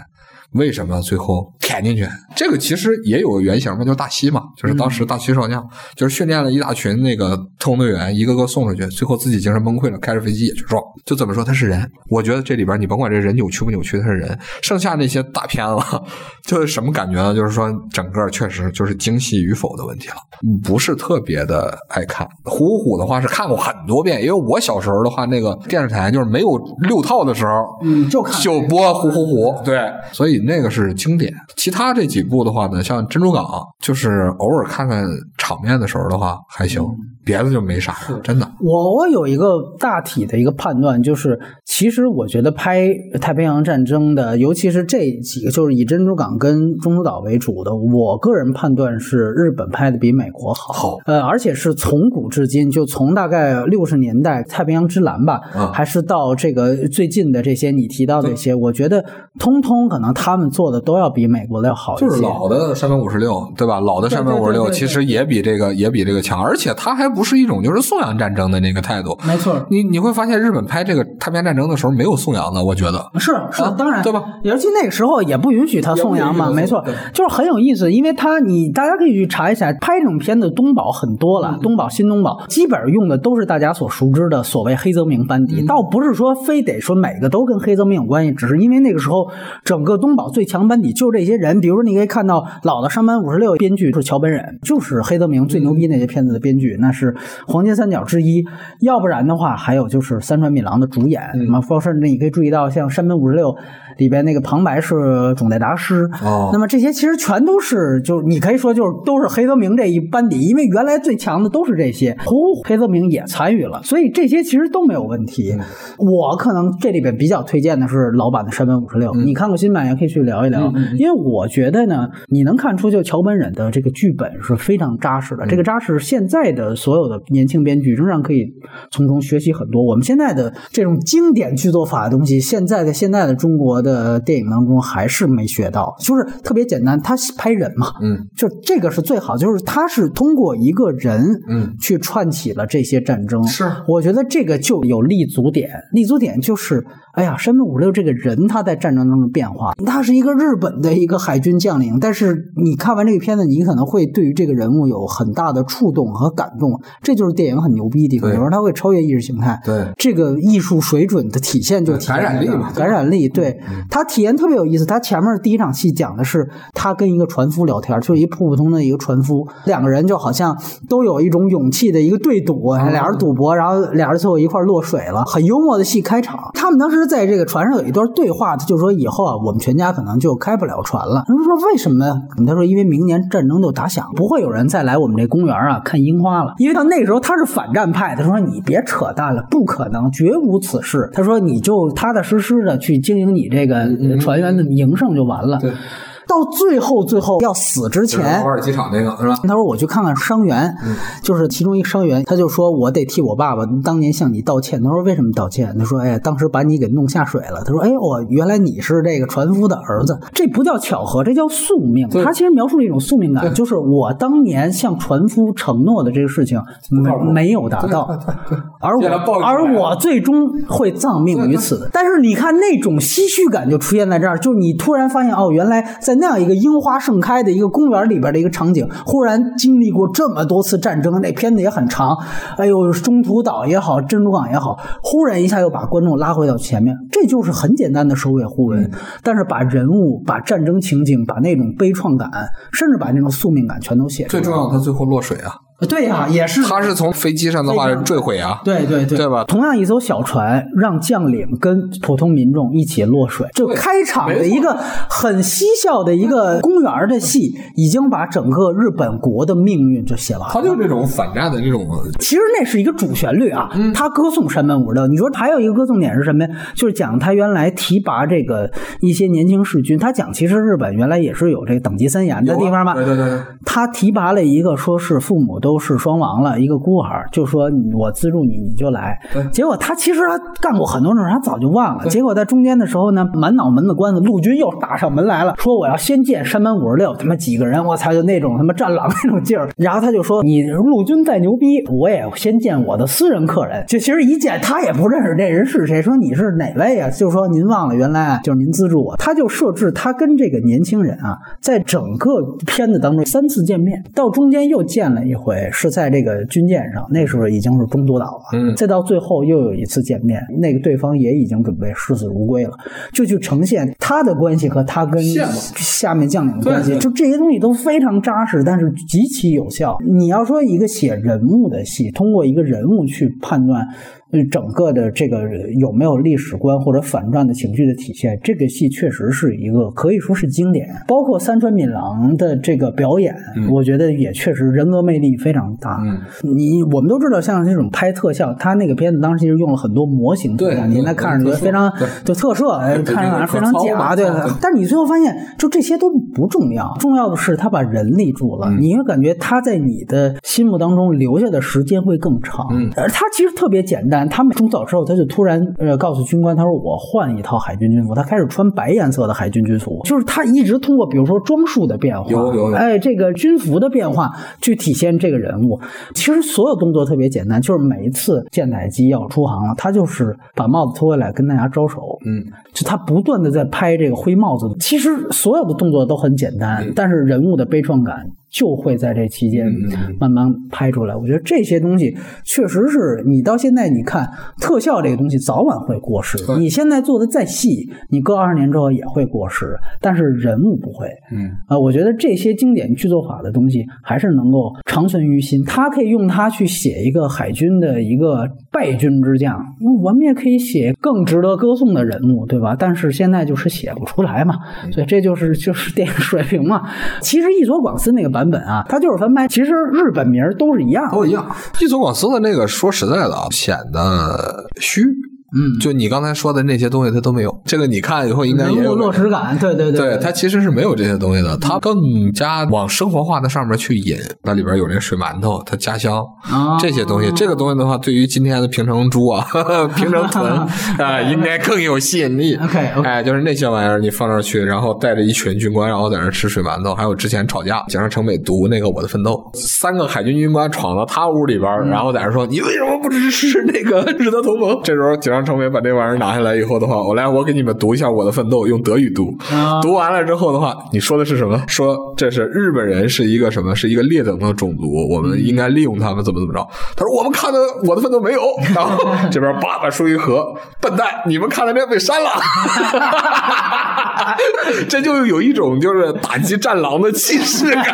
A: 为什么最后舔进去？这个其实也有个原型嘛，就是大西嘛，就是当时大西少将，就是训练了一大群那个特工队员，一个个送出去，最后自己精神崩溃了，开着飞机也去撞。就怎么说，他是人。我觉得这里边你甭管这人扭曲不扭曲，他是人。剩下那些大片了，(laughs) 就是什么感觉呢？就是说整个确实就是精细与否的问题了，不是特别的爱看。虎虎的话是看过很多遍，因为我小时候的话，那个电视台就是没有六套的时候，
B: 嗯就看
A: 就播虎虎虎，对，所以那个是经典。其他这几部的话呢，像珍珠港，就是偶尔看看场面的时候的话还行，别的就没啥了，真的。
B: 我我有一个大体的一个判断，就是其实我觉得拍太平洋战争的，尤其是这几个，就是以珍珠港跟中途岛为主的，我个人判断是日本拍的比美国好。
A: 好
B: 呃，而且是从古至今，就从大概六十年代太平洋之蓝吧，
A: 嗯
B: 还是到这个最近的这些你提到的这些，我觉得通通可能他们做的都要比美国的要好一些。
A: 就是老的山本五十六，对吧？老的山本五十六其实也比这个也比这个强，而且它还不是一种就是颂扬战争的那个态度。
B: 没错，
A: 你你会发现，日本拍这个太平洋战争的时候没有颂扬的，我觉得。
B: 是是，当然
A: 对吧？
B: 尤其那个时候也不允许他颂扬嘛，没错，就是很有意思，因为他你大家可以去查一下，拍这种片子东宝很多了，东宝、新东宝基本上用的都是大家所熟知的所谓黑泽明班底，倒不是说非得说每个都跟黑泽明有关系，只是因为那个时候整个东宝最强班底就是这些人，比如说你可以看到老的山本五十六编剧是桥本忍，就是黑泽明最牛逼那些片子的编剧，那是黄金三角之一，要不然的话还有就是三川敏郎的主演，那么包括甚至你可以注意到像山本五十六里边那个旁白是种代达师，
A: 哦。
B: 那么这些其实全都是，就是你可以说就是都是黑泽明这一班底，因为原来最强的都是这些，胡黑泽明也参与了，所以这些其实都没有问题。我可能这里边比较推荐的是老版的山本五十六，你看过新版也可以去聊一聊，因为我觉得呢，你能看出就桥本忍的这个剧本是非常扎实的，这个扎实现在的所有的年轻编剧仍然可以从中学习很多。我们现在的这种经典剧作法的东西，现在的现在的中国的电影当中还是没学到，就是特别简单，他拍人嘛，
A: 嗯，
B: 就这个是最好，就是他是通过一个人，
A: 嗯，
B: 去串起了这些战争。
A: 是
B: 我觉得这个就有立足点，立足点就是，哎呀，山本五六这个人他在战争中的变化，他是一个日本的一个海军将领，但是你看完这个片子，你可能会对于这个人物有很大的触动和感动，这就是电影很牛逼的地方，有时候他会超越意识形态。
A: 对
B: 这个艺术水准的体现就体现
A: 感染力嘛
B: 感染力。对他体验特别有意思。他前面第一场戏讲的是他跟一个船夫聊天，就一普普通的一个船夫，两个人就好像都有一种勇气的一个对赌，俩人赌博，然后俩人最后一块落水了，很幽默的戏开场。他们当时在这个船上有一段对话，他就说以后啊，我们全家可能就开不了船了。他说为什么呀？他说因为明年战争就打响，不会有人再来我们这公园啊看樱花了，因为到那时候他是反战派。他说你别扯淡了，不可能，绝无此事。他说你就踏踏实实的去经营你这个呃船员的营生就完了。
A: 对
B: 到最后最后要死之前
A: 首，尔机场那个是吧？
B: 他说我去看看伤员，就是其中一个伤员，他就说我得替我爸爸当年向你道歉。他说为什么道歉？他说哎呀，当时把你给弄下水了。他说哎我原来你是这个船夫的儿子，这不叫巧合，这叫宿命。他其实描述了一种宿命感，就是我当年向船夫承诺的这个事情没没有达到，而我而我最终会葬命于此。但是你看那种唏嘘感就出现在这儿，就是你突然发现哦，原来在在那样一个樱花盛开的一个公园里边的一个场景，忽然经历过这么多次战争，那片子也很长，哎呦，中途岛也好，珍珠港也好，忽然一下又把观众拉回到前面，这就是很简单的首尾互文，但是把人物、把战争情景、把那种悲怆感，甚至把那种宿命感全都写出来。
A: 最重要，他最后落水啊，
B: 对呀、也是
A: 他是从飞机上的话坠毁啊，
B: 对对对，
A: 对吧
B: 同样一艘小船，让将领跟普通民众一起落水，就开场的一个很嬉笑的一个公园的戏，已经把整个日本国的命运就写完了。
A: 他就这种反战的这种，
B: 其实那是一个主旋律啊，
A: 嗯
B: 他歌颂山本五十六。你说还有一个歌颂点是什么呀？就是讲他原来提拔这个一些年轻士军，他讲其实日本原来也是有这个等级森严的地方嘛。
A: 对对对，
B: 他提拔了一个说是父母都是双亡了，一个孤儿，就说你我资助你，你就来。结果他其实他干过很多种事，他早就忘了。结果在中间的时候呢，满脑门子官司，陆军又打上门来了，说我要先见山本五十六，他妈几个人，我操，就那种他妈战狼那种劲儿。然后他就说你陆军再牛逼，我也先见我的私人客人。就其实一见他也不认识这人是谁，说你是哪位啊？就说您忘了，原来啊就是您资助我。他就设置他跟这个年轻人啊，在整个片子当中三次见面，到中间又见了一回，是在这个军舰上，那时候已经是中途岛了。
A: 嗯
B: 再到最后又有一次见面，那个对方也已经准备视死如归了，就去呈现他的关系和他跟下面将领的关系，就这些东西都非常扎实，但是极其有效。你要说一个写人物的戏，通过一个人物去判断。呃整个的这个有没有历史观或者反转的情绪的体现？这个戏确实是一个可以说是经典，包括三川敏郎的这个表演，我觉得也确实人格魅力非常大。
A: 嗯，
B: 你我们都知道，像这种拍特效，他那个片子当时其实用了很多模型特效，
A: 对
B: 你现在看着觉得非常就特摄，看着好像非常假，对
A: 对。
B: 但你最后发现，就这些都不重要，重要的是他把人立住了，你会感觉他在你的心目当中留下的时间会更长。
A: 嗯
B: 而他其实特别简单，他们中早之后，他就突然呃告诉军官，他说我换一套海军军服，他开始穿白颜色的海军军服，就是他一直通过比如说装束的变化，
A: 有有有。
B: 哎这个军服的变化去体现这个人物。其实所有动作特别简单，就是每一次舰载机要出航了，他就是把帽子脱下来跟大家招手，
A: 嗯，
B: 就他不断的在拍这个灰帽子。其实所有的动作都很简单，但是人物的悲怆感就会在这期间
A: 嗯
B: 慢慢拍出来。我觉得这些东西确实是你到现在你看特效这个东西早晚会过时，你现在做的再细，你搁二十年之后也会过时，但是人物不会。
A: 嗯，
B: 啊，我觉得这些经典剧作法的东西还是能够长存于心。他可以用它去写一个海军的一个败军之将，我们也可以写更值得歌颂的人物，对吧？但是现在就是写不出来嘛，所以这就是就是电影水平嘛。其实伊佐广司那个版本啊，它就是翻拍，其实日本名都是一样的，
A: 都一样。伊佐广司的那个，说实在的啊，显得虚。
B: 嗯，
A: 就你刚才说的那些东西，他都没有。这个你看以后应该也有
B: 落实感，对对
A: 对，对它其实是没有这些东西的，它更加往生活化的上面去引。那里边有那水馒头，它家乡
B: 哦
A: 这些东西，这个东西的话，对于今天的平城猪啊、(laughs) 平城豚 (laughs) 啊，应该更有吸引力。
B: OK，OK
A: 哎，就是那些玩意儿，你放那儿去，然后带着一群军官，然后在那儿吃水馒头，还有之前吵架，井上成美读那个《我的奋斗》，三个海军军官闯到他屋里边，然后在那儿说：“你为什么不支持那个 (laughs) 日德同盟？”这时候井上成美把这玩意儿拿下来以后的话，我来，我给你们读一下《我的奋斗》，用德语读。
B: 啊
A: 读完了之后的话，你说的是什么？说这是日本人是一个什么？是一个劣等的种族，我们应该利用他们，怎么怎么着？他说我们看的我的奋斗没有，然后 (laughs) 这边叭把书一合，笨蛋，你们看的那被删了，(laughs) 这就有一种就是打击战狼的气势感。(laughs)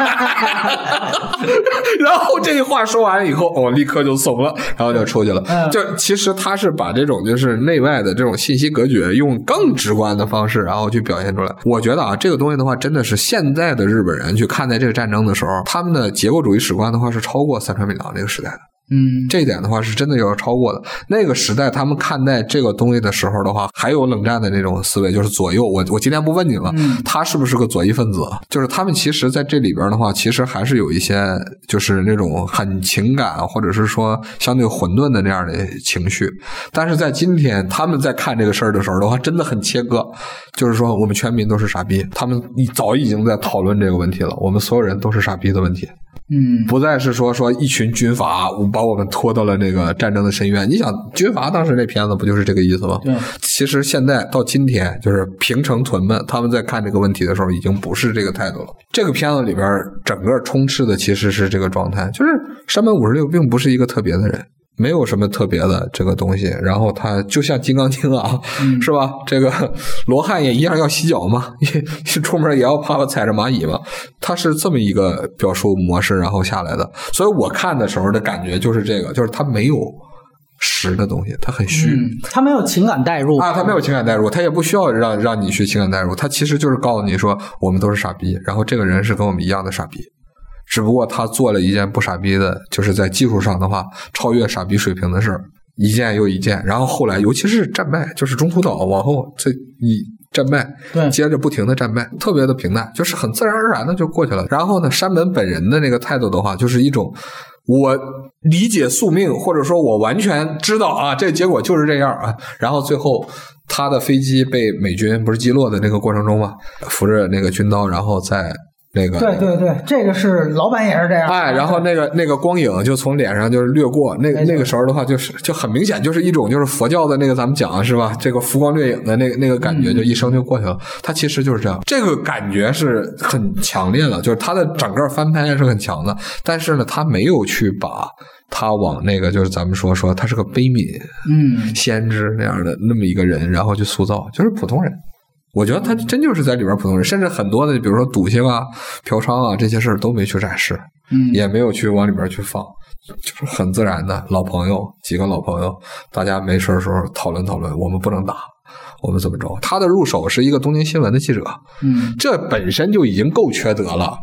A: 然后这句话说完以后，我立刻就怂了，然后就出去了。就其实他是把这种就是是内外的这种信息隔绝，用更直观的方式，然后去表现出来。我觉得啊，这个东西的话，真的是现在的日本人去看待这个战争的时候，他们的结构主义史观的话是超过三川美郎那个时代的。
B: 嗯
A: 这一点的话是真的要超过的。那个时代他们看待这个东西的时候的话，还有冷战的那种思维，就是左右。我我今天不问你了，他是不是个左翼分子？就是他们其实在这里边的话，其实还是有一些就是那种很情感，或者是说相对混沌的那样的情绪。但是在今天，他们在看这个事儿的时候的话，真的很切割，就是说我们全民都是傻逼。他们早已经在讨论这个问题了，我们所有人都是傻逼的问题。
B: 嗯，
A: 不再是说说一群军阀把我们拖到了那个战争的深渊。你想，军阀当时那片子不就是这个意思吗？
B: 对。
A: 其实现在到今天，就是平城屯们他们在看这个问题的时候，已经不是这个态度了。这个片子里边整个充斥的其实是这个状态，就是山本五十六并不是一个特别的人。没有什么特别的这个东西，然后他就像金刚经啊，是吧？这个 (laughs) 罗汉也一样要洗脚嘛，(laughs) 出门也要怕踩着蚂蚁嘛。他是这么一个表述模式，然后下来的。所以我看的时候的感觉就是这个，就是他没有实的东西，他很虚，
B: 他没有情感代入
A: 啊，他没有情感代入，他也不需要让让你去情感代入，他其实就是告诉你说，我们都是傻逼，然后这个人是跟我们一样的傻逼。只不过他做了一件不傻逼的，就是在技术上的话超越傻逼水平的事儿，一件又一件。然后后来，尤其是战败，就是中途岛往后这一战败，
B: 对，
A: 接着不停的战败，特别的平淡，就是很自然而然的就过去了。然后呢，山本本人的那个态度的话，就是一种我理解宿命，或者说我完全知道啊，这结果就是这样啊。然后最后他的飞机被美军不是击落的那个过程中嘛，扶着那个军刀，然后再。那个
B: 对对对，这个是老板也是这样。
A: 哎，然后那个那个光影就从脸上就是掠过，那那个时候的话，就是就很明显，就是一种就是佛教的那个咱们讲是吧？这个浮光掠影的那个那个感觉，就一生就过去了。他其实就是这样，这个感觉是很强烈的，就是他的整个翻拍是很强的。但是呢，他没有去把他往那个就是咱们说说他是个悲悯
B: 嗯
A: 先知那样的那么一个人，然后去塑造，就是普通人。我觉得他真就是在里边普通人，甚至很多的，比如说赌性啊、嫖娼啊这些事儿都没去展示，
B: 嗯，
A: 也没有去往里边去放，就是很自然的老朋友几个老朋友，大家没事的时候讨论讨论，我们不能打，我们怎么着？他的入手是一个东京新闻的记者，
B: 嗯，
A: 这本身就已经够缺德了。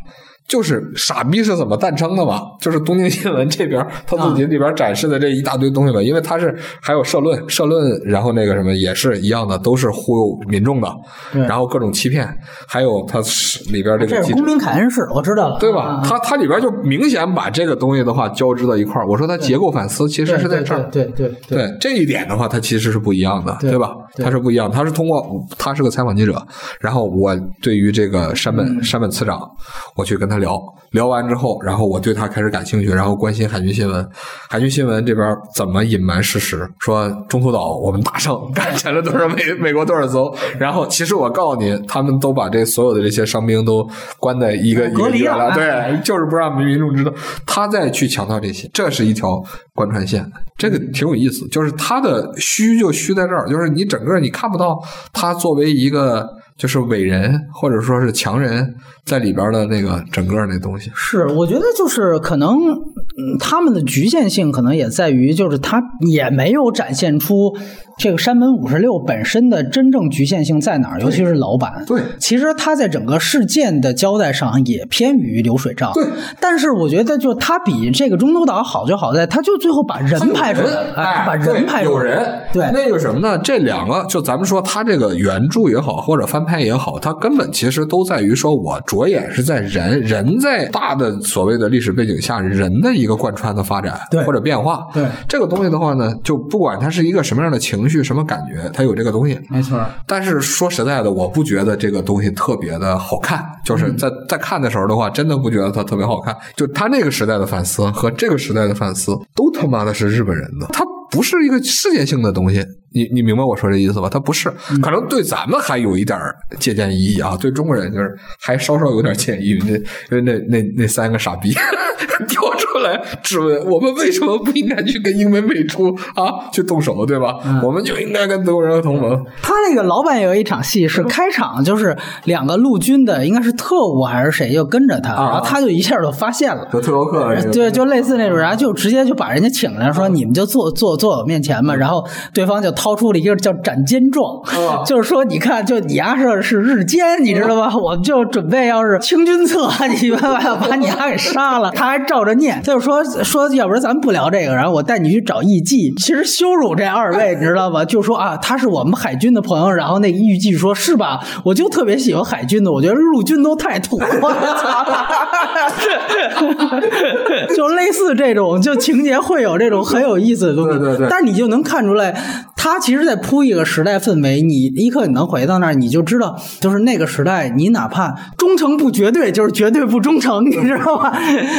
A: 就是傻逼是怎么诞生的嘛？(laughs) 就是东京新闻这边他自己里边展示的这一大堆东西吧，因为他是还有社论，社论，然后那个什么也是一样的，都是忽悠民众的，然后各种欺骗，还有他里边这个。
B: 这是公民凯恩式，我知道了，
A: 对吧？他他里边就明显把这个东西的话交织到一块儿。我说他结构反思其实是在这儿，
B: 对对
A: 对这一点的话，他其实是不一样的，对吧？他是不一样，他是通过他是个采访记者，然后我对于这个山本山本次长，我去跟他聊。聊完之后，然后我对他开始感兴趣，然后关心海军新闻。海军新闻这边怎么隐瞒事实？说中途岛我们大胜，干沉了多少美美国多少艘？然后其实我告诉你，他们都把这所有的这些伤兵都关在一个一个月了，对，就是不让民众知道。他再去强调这些，这是一条贯穿线，这个挺有意思。就是他的虚就虚在这儿，就是你整个你看不到他作为一个。就是伟人或者说是强人在里边的那个整个那东西，
B: 是我觉得就是可能他们的局限性可能也在于，就是他也没有展现出这个山本五十六本身的真正局限性在哪儿，尤其是老板。
A: 对，
B: 其实他在整个事件的交代上也偏于流水账。
A: 对，
B: 但是我觉得就他比这个中途岛好就好在，他就最后把人拍出来，
A: 哎，
B: 把人拍
A: 有人。
B: 对，
A: 那个什么呢？这两个就咱们说他这个原著也好，或者翻。拍也好，它根本其实都在于说，我着眼是在人，人在大的所谓的历史背景下，人的一个贯穿的发展或者变化。
B: 对
A: 这个东西的话呢，就不管它是一个什么样的情绪、什么感觉，它有这个东西。
B: 没错。
A: 但是说实在的，我不觉得这个东西特别的好看。就是在在看的时候的话，真的不觉得它特别好看。就他那个时代的反思和这个时代的反思，都他妈的是日本人的。他。不是一个世界性的东西，你你明白我说这意思吧？他不是，可能对咱们还有一点借鉴意义啊，对中国人就是还稍稍有点建议，那因为那那那三个傻逼 (laughs) 跳出来质问我们为什么不应该去跟英美美出啊去动手，对吧？我们就应该跟德国人同盟。
B: 他那个老板有一场戏是开场，就是两个陆军的，应该是特务还是谁，就跟着他，然后他就一下就发现了，
A: 就特洛克，
B: 对，就类似那种，然后就直接就把人家请来，说你们就坐坐坐我面前嘛，然后对方就掏出了一个叫斩奸状，就是说你看，就你丫是是日奸，你知道吧？我们就准备要是清君侧，你们要把你丫给杀了，(laughs) 他还照着念，他就说说，要不然咱们不聊这个，然后我带你去找艺妓，其实羞辱这二位，你知道吧？(laughs) 就说啊，他是我们海军的朋友，然后那个艺妓说是吧？我就特别喜欢海军的，我觉得陆军都太土了，(laughs) 就类似这种，就情节会有这种很有意思的东西，
A: 对对对。
B: 但你就能看出来，他其实在铺一个时代氛围，你立刻你能回到那儿，你就知道，就是那个时代，你哪怕忠诚不绝对，就是绝对不忠诚，(laughs) 你知道吧？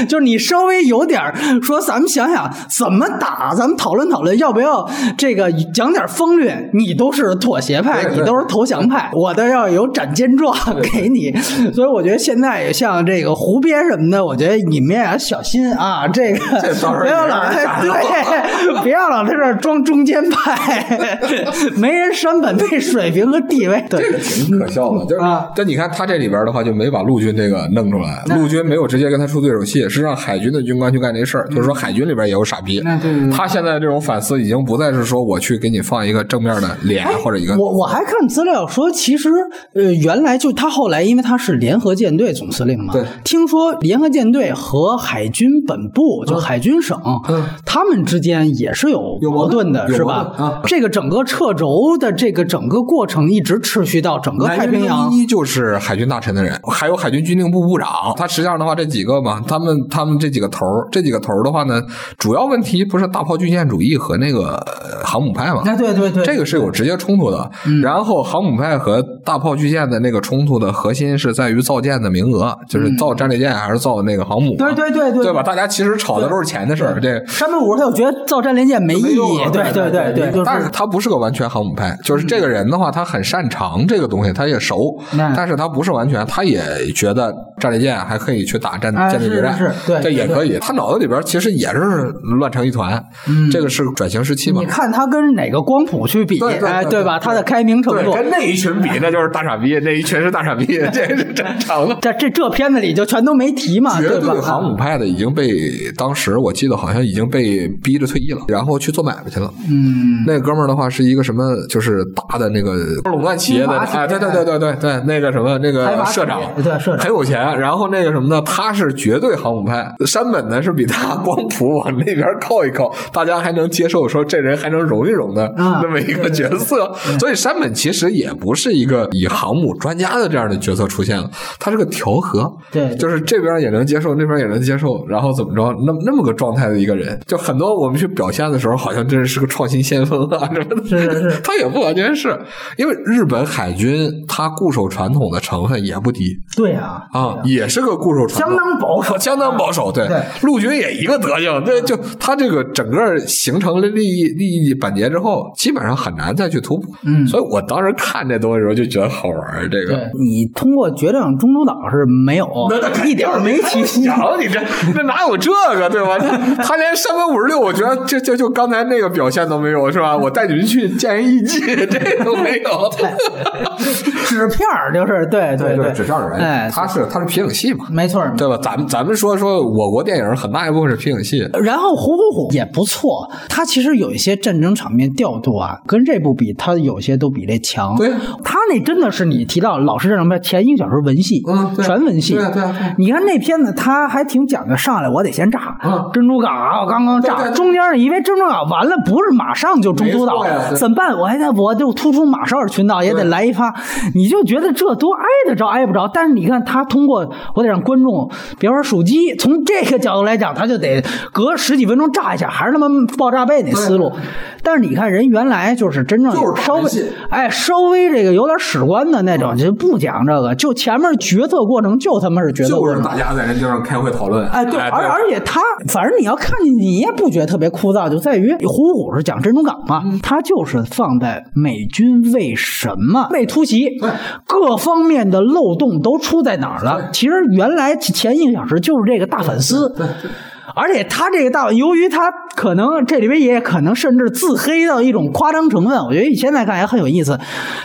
B: 就是你稍微有点说，咱们想想怎么打，咱们讨论讨论要不要这个讲点风略，你都是妥协派，你都是投降派，我都要有斩奸状给你。所以我觉得现在也像这个湖边什么的，我觉得你们也要小心啊，这个 (laughs) 不要老 (laughs) 对，不要老在这儿装中间派，(laughs) 没人山本那水平和地位。对，
A: 挺可笑的，就是
B: 啊，
A: 但你看他这里边的话，就没把陆军这个弄出来，陆军没有直接跟他出对手戏，是让海军的军官去干这事儿，就是说海军里边也有傻逼
B: 那对对对。
A: 他现在这种反思已经不再是说我去给你放一个正面的脸或者一个
B: 我我还看资料说，其实呃，原来就他后来，因为他是联合舰队总司令嘛，
A: 对
B: 听说联合舰队和海军本部，就海军省，
A: 嗯
B: 他们之间也是有
A: 有
B: 矛盾的，是吧？
A: 啊
B: 这个整个掣轴的这个整个过程一直持续到整个太平洋。
A: 一就是海军大臣的人，还有海军军令部部长。他实际上的话，这几个嘛，他们他们这几个头儿，这几个头儿的话呢，主要问题不是大炮军舰主义和那个呃航母派嘛？
B: 哎，对对对，
A: 这个是有直接冲突的。然后航母派和大炮巨舰的那个冲突的核心是在于造舰的名额，就是造战列舰还是造那个航母嘛？
B: 对对对对
A: 对吧？大家其实吵的都是钱的事儿。这
B: 山本五他又觉得造战列舰没意义，对对对对，
A: 但是他不是个完全航母派，就是这个人的话，他很擅长这个东西，他也熟，但是他不是完全，他也觉得战列舰还可以去打战
B: 哎
A: 舰队决战
B: 对
A: 这也可以。他脑子里边其实也是乱成一团，这个是转型时期嘛
B: 你。看他跟哪个光谱去比，哎，
A: 对
B: 吧？他的开明程，度，
A: 跟那一群比，那就是大傻逼，那一群是大傻逼，(laughs) 这是正常的。
B: 这这这片子里就全都没提嘛，
A: 绝
B: 对吧？
A: 对航母派的已经被当时我记得好像已经被逼着退役了，然后去做买卖去了。
B: 嗯，
A: 那哥们儿的话是一个什么，就是大的那个垄断企业的，哎，对对对对对对，那个什么那个社长，
B: 对社长
A: 很有钱。然后那个什么呢，他是绝对航母派，山本呢是比他光谱往那边靠一靠，大家还能接受说这人还能容一容的
B: 啊
A: 那么一个角色。所以山本其实也不是一个以航母专家的这样的角色出现了，他是个调和，
B: 对
A: 就是这边也能接受，那边也能接受，然后怎么着，那那么个状态的一个人，就很多我们去表现的时候，好像真是个创新先锋啊什么的。
B: 是是是
A: 他也不完全是，因为日本海军他固守传统的成分也不低
B: 对啊，
A: 啊，也是个固守传统，
B: 相当保守，
A: 相当保守。对
B: 对，
A: 陆军也一个德行，对，就他这个整个形成了利益利益板结之后，基本上很难再去突破。
B: 嗯
A: 所以我当时看这东西的时候就觉得好玩儿，这个。
B: 对你通过决战中途岛是没有，(laughs) 那一点没提。
A: 想你这这哪有这个对吧？他他连山本五十六，我觉得就就就刚才那个表现都没有是吧？我带你们去见人艺伎，(laughs) 这都没有。(laughs)
B: 纸片儿就是对对对，
A: 纸片人，
B: 哎，
A: 他是他是皮影戏嘛，
B: 没错儿。
A: 对吧？咱们咱们说说我国电影很大一部分是皮影戏，
B: 然后《虎虎虎》也不错，它其实有一些战争场面调度啊，跟这部比，它有些都比这强。
A: 对
B: 他那真的是你提到老式战争片，前一个小时文戏，
A: 嗯
B: 全文戏。
A: 对啊对
B: 你看那片子，他还挺讲究，上来我得先炸，
A: 嗯
B: 珍珠港啊，我刚刚炸，中间因为珍珠港完了，不是马上就中途岛
A: 呀，
B: 怎么办？我还得我就突出马绍尔群岛也得来一发，你就觉得这多挨得着挨不着。但是你看他通过我得让观众，比方说手机，从这个角度来讲，他就得隔十几分钟炸一下，还是他妈爆炸背那思路。但是你看人原来就是真正
A: 就是
B: 稍微哎稍微这个有点史观的那种，就不讲这个，就前面决策过程就他妈是决策过程。
A: 就是大家在那地方开会讨论。
B: 哎，对，而而且他，反正你要看进去，你也不觉得特别枯燥，就在于《虎虎》是讲珍珠港嘛，它就是放在美军为什么被突袭，各方面的漏洞都出在哪儿了。其实原来前一个小时就是这个大反思。而且他这个大，由于他可能这里边也可能甚至自黑到一种夸张成分，我觉得现在看也很有意思，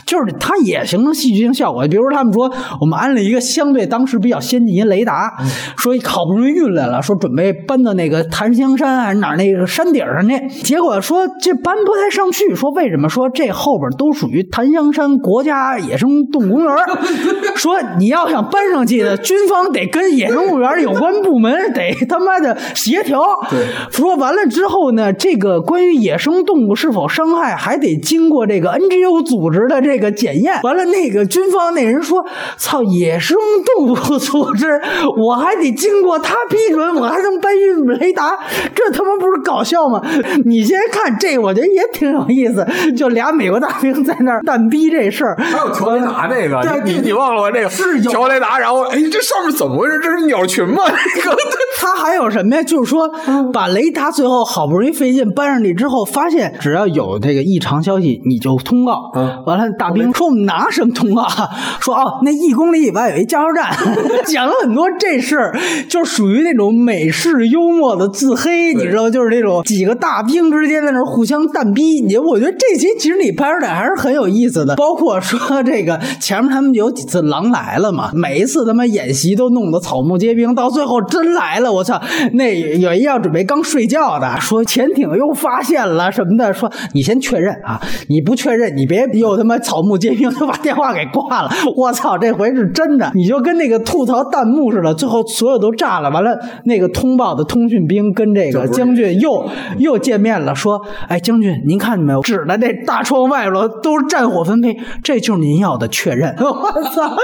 B: 就是它也形成戏剧性效果。比如他们说我们安了一个相对当时比较先进一雷达，说好不容易运来了，说准备搬到那个檀香山还是哪儿那个山顶上去，结果说这搬不太上去，说为什么？说这后边都属于檀香山国家野生动物公园，(laughs) 说你要想搬上去的，军方得跟野生动物园有关部门得他妈的协调。
A: 对，
B: 说完了之后呢，这个关于野生动物是否伤害，还得经过这个 NGO 组织的这个检验。完了，那个军方那人说：“操，野生动物组织，我还得经过他批准，我还能搬运雷达，这他妈不是搞笑吗？” (laughs) 你先看这，我觉得也挺有意思，就俩美国大兵在那儿蛋逼这事儿。
A: 还有乔雷达这个，你你忘了吗？这个
B: 是
A: 乔雷达，然后哎，这上面怎么回事？这是鸟群吗？这个
B: 他还有什么呀？就是说，把雷达最后好不容易费劲搬上去之后，发现只要有这个异常消息，你就通告。
A: 嗯
B: 完了，大兵说我们拿什么通告啊？(laughs) 说哦，那一公里以外有一加油站，(laughs) 讲了很多这事儿，就属于那种美式幽默的自黑，你知道，就是那种几个大兵之间在那互相蛋逼。你我觉得这集其实你拍出来还是很有意思的，包括说这个前面他们有几次狼来了嘛，每一次他妈演习都弄得草木皆兵，到最后真来了，我操！那有一要准备刚睡觉的，说潜艇又发现了什么的，说你先确认啊，你不确认你别又他妈草木皆兵，就把电话给挂了。我操，这回是真的，你就跟那个吐槽弹幕似的，最后所有都炸了。完了，那个通报的通讯兵跟这个将军又又见面了，说：“哎，将军，您看见没有？指的那大窗外边都是战火纷飞，这就是您要的确认。(laughs) ”我操！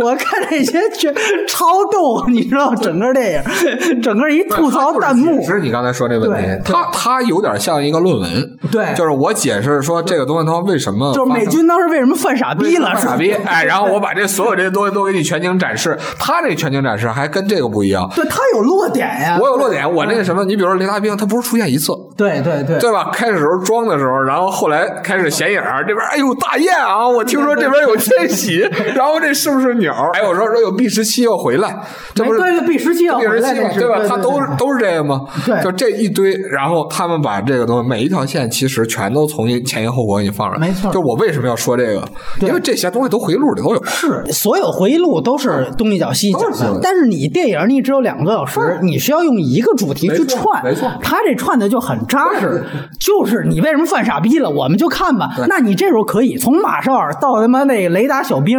B: 我看这些全超逗，你知道，整个电影，整个一吐槽弹幕
A: 其，实你刚才说这问题
B: 对，
A: 它它有点像一个论文，
B: 对
A: 就是我解释说这个东西它为什么
B: 就是美军当时为什么犯傻逼了，
A: 犯傻逼，哎，然后我把这所有这些东西都给你全景展示，他这全景展示还跟这个不一样。
B: 对他有落点呀，
A: 我有落点，我那个什么，你比如说雷达兵，他不是出现一次，
B: 对对对
A: 对吧？开始时候装的时候，然后后来开始显影儿，这边哎呦大雁啊，我听说这边有迁徙，(laughs) 然后这是不是鸟？还有说说有 B 十七要回来，这不是
B: 对对 B 十七要回来
A: 对吧？它都是都是这个吗？
B: 对
A: 就这一堆，然后他们把这个东西每一条线其实全都从前因后果给你放出来，
B: 没错
A: 就我为什么要说这个？因为这些东西都回忆录里都有。
B: 是所有回忆录都是东一脚西一脚的，但是你电影你只有两个多小时，你需要用一个主题去串，
A: 没错
B: 他这串的就很扎实，就是你为什么犯傻逼了，我们就看吧。那你这时候可以从马绍尔到他妈那个雷达小兵，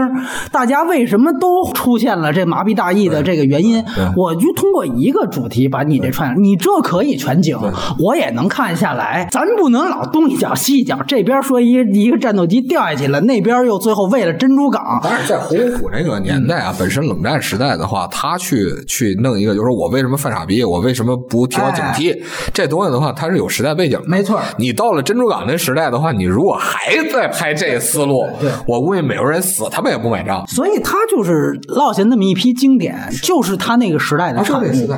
B: 大家为什么都出现了这麻痹大意的这个原因，我就通过一个主题把你这串，你这可以全景，我也能看下来。咱不能老东一脚西一脚，这边说一一个战斗机掉下去了，那边又最后为了珍珠港。
A: 但是在胡龙虎那个年代啊，本身冷战时代的话，他去去弄一个，就是我为什么犯傻逼，我为什么不提高警惕，这东西的话，它是有时代背景的。
B: 没错
A: 你到了珍珠港那时代的话，你如果还在拍这思路，
B: 对
A: 我估计美国人死他们也不买账。
B: 所以他就是落下那么一批经典，就是他那个时代的产物。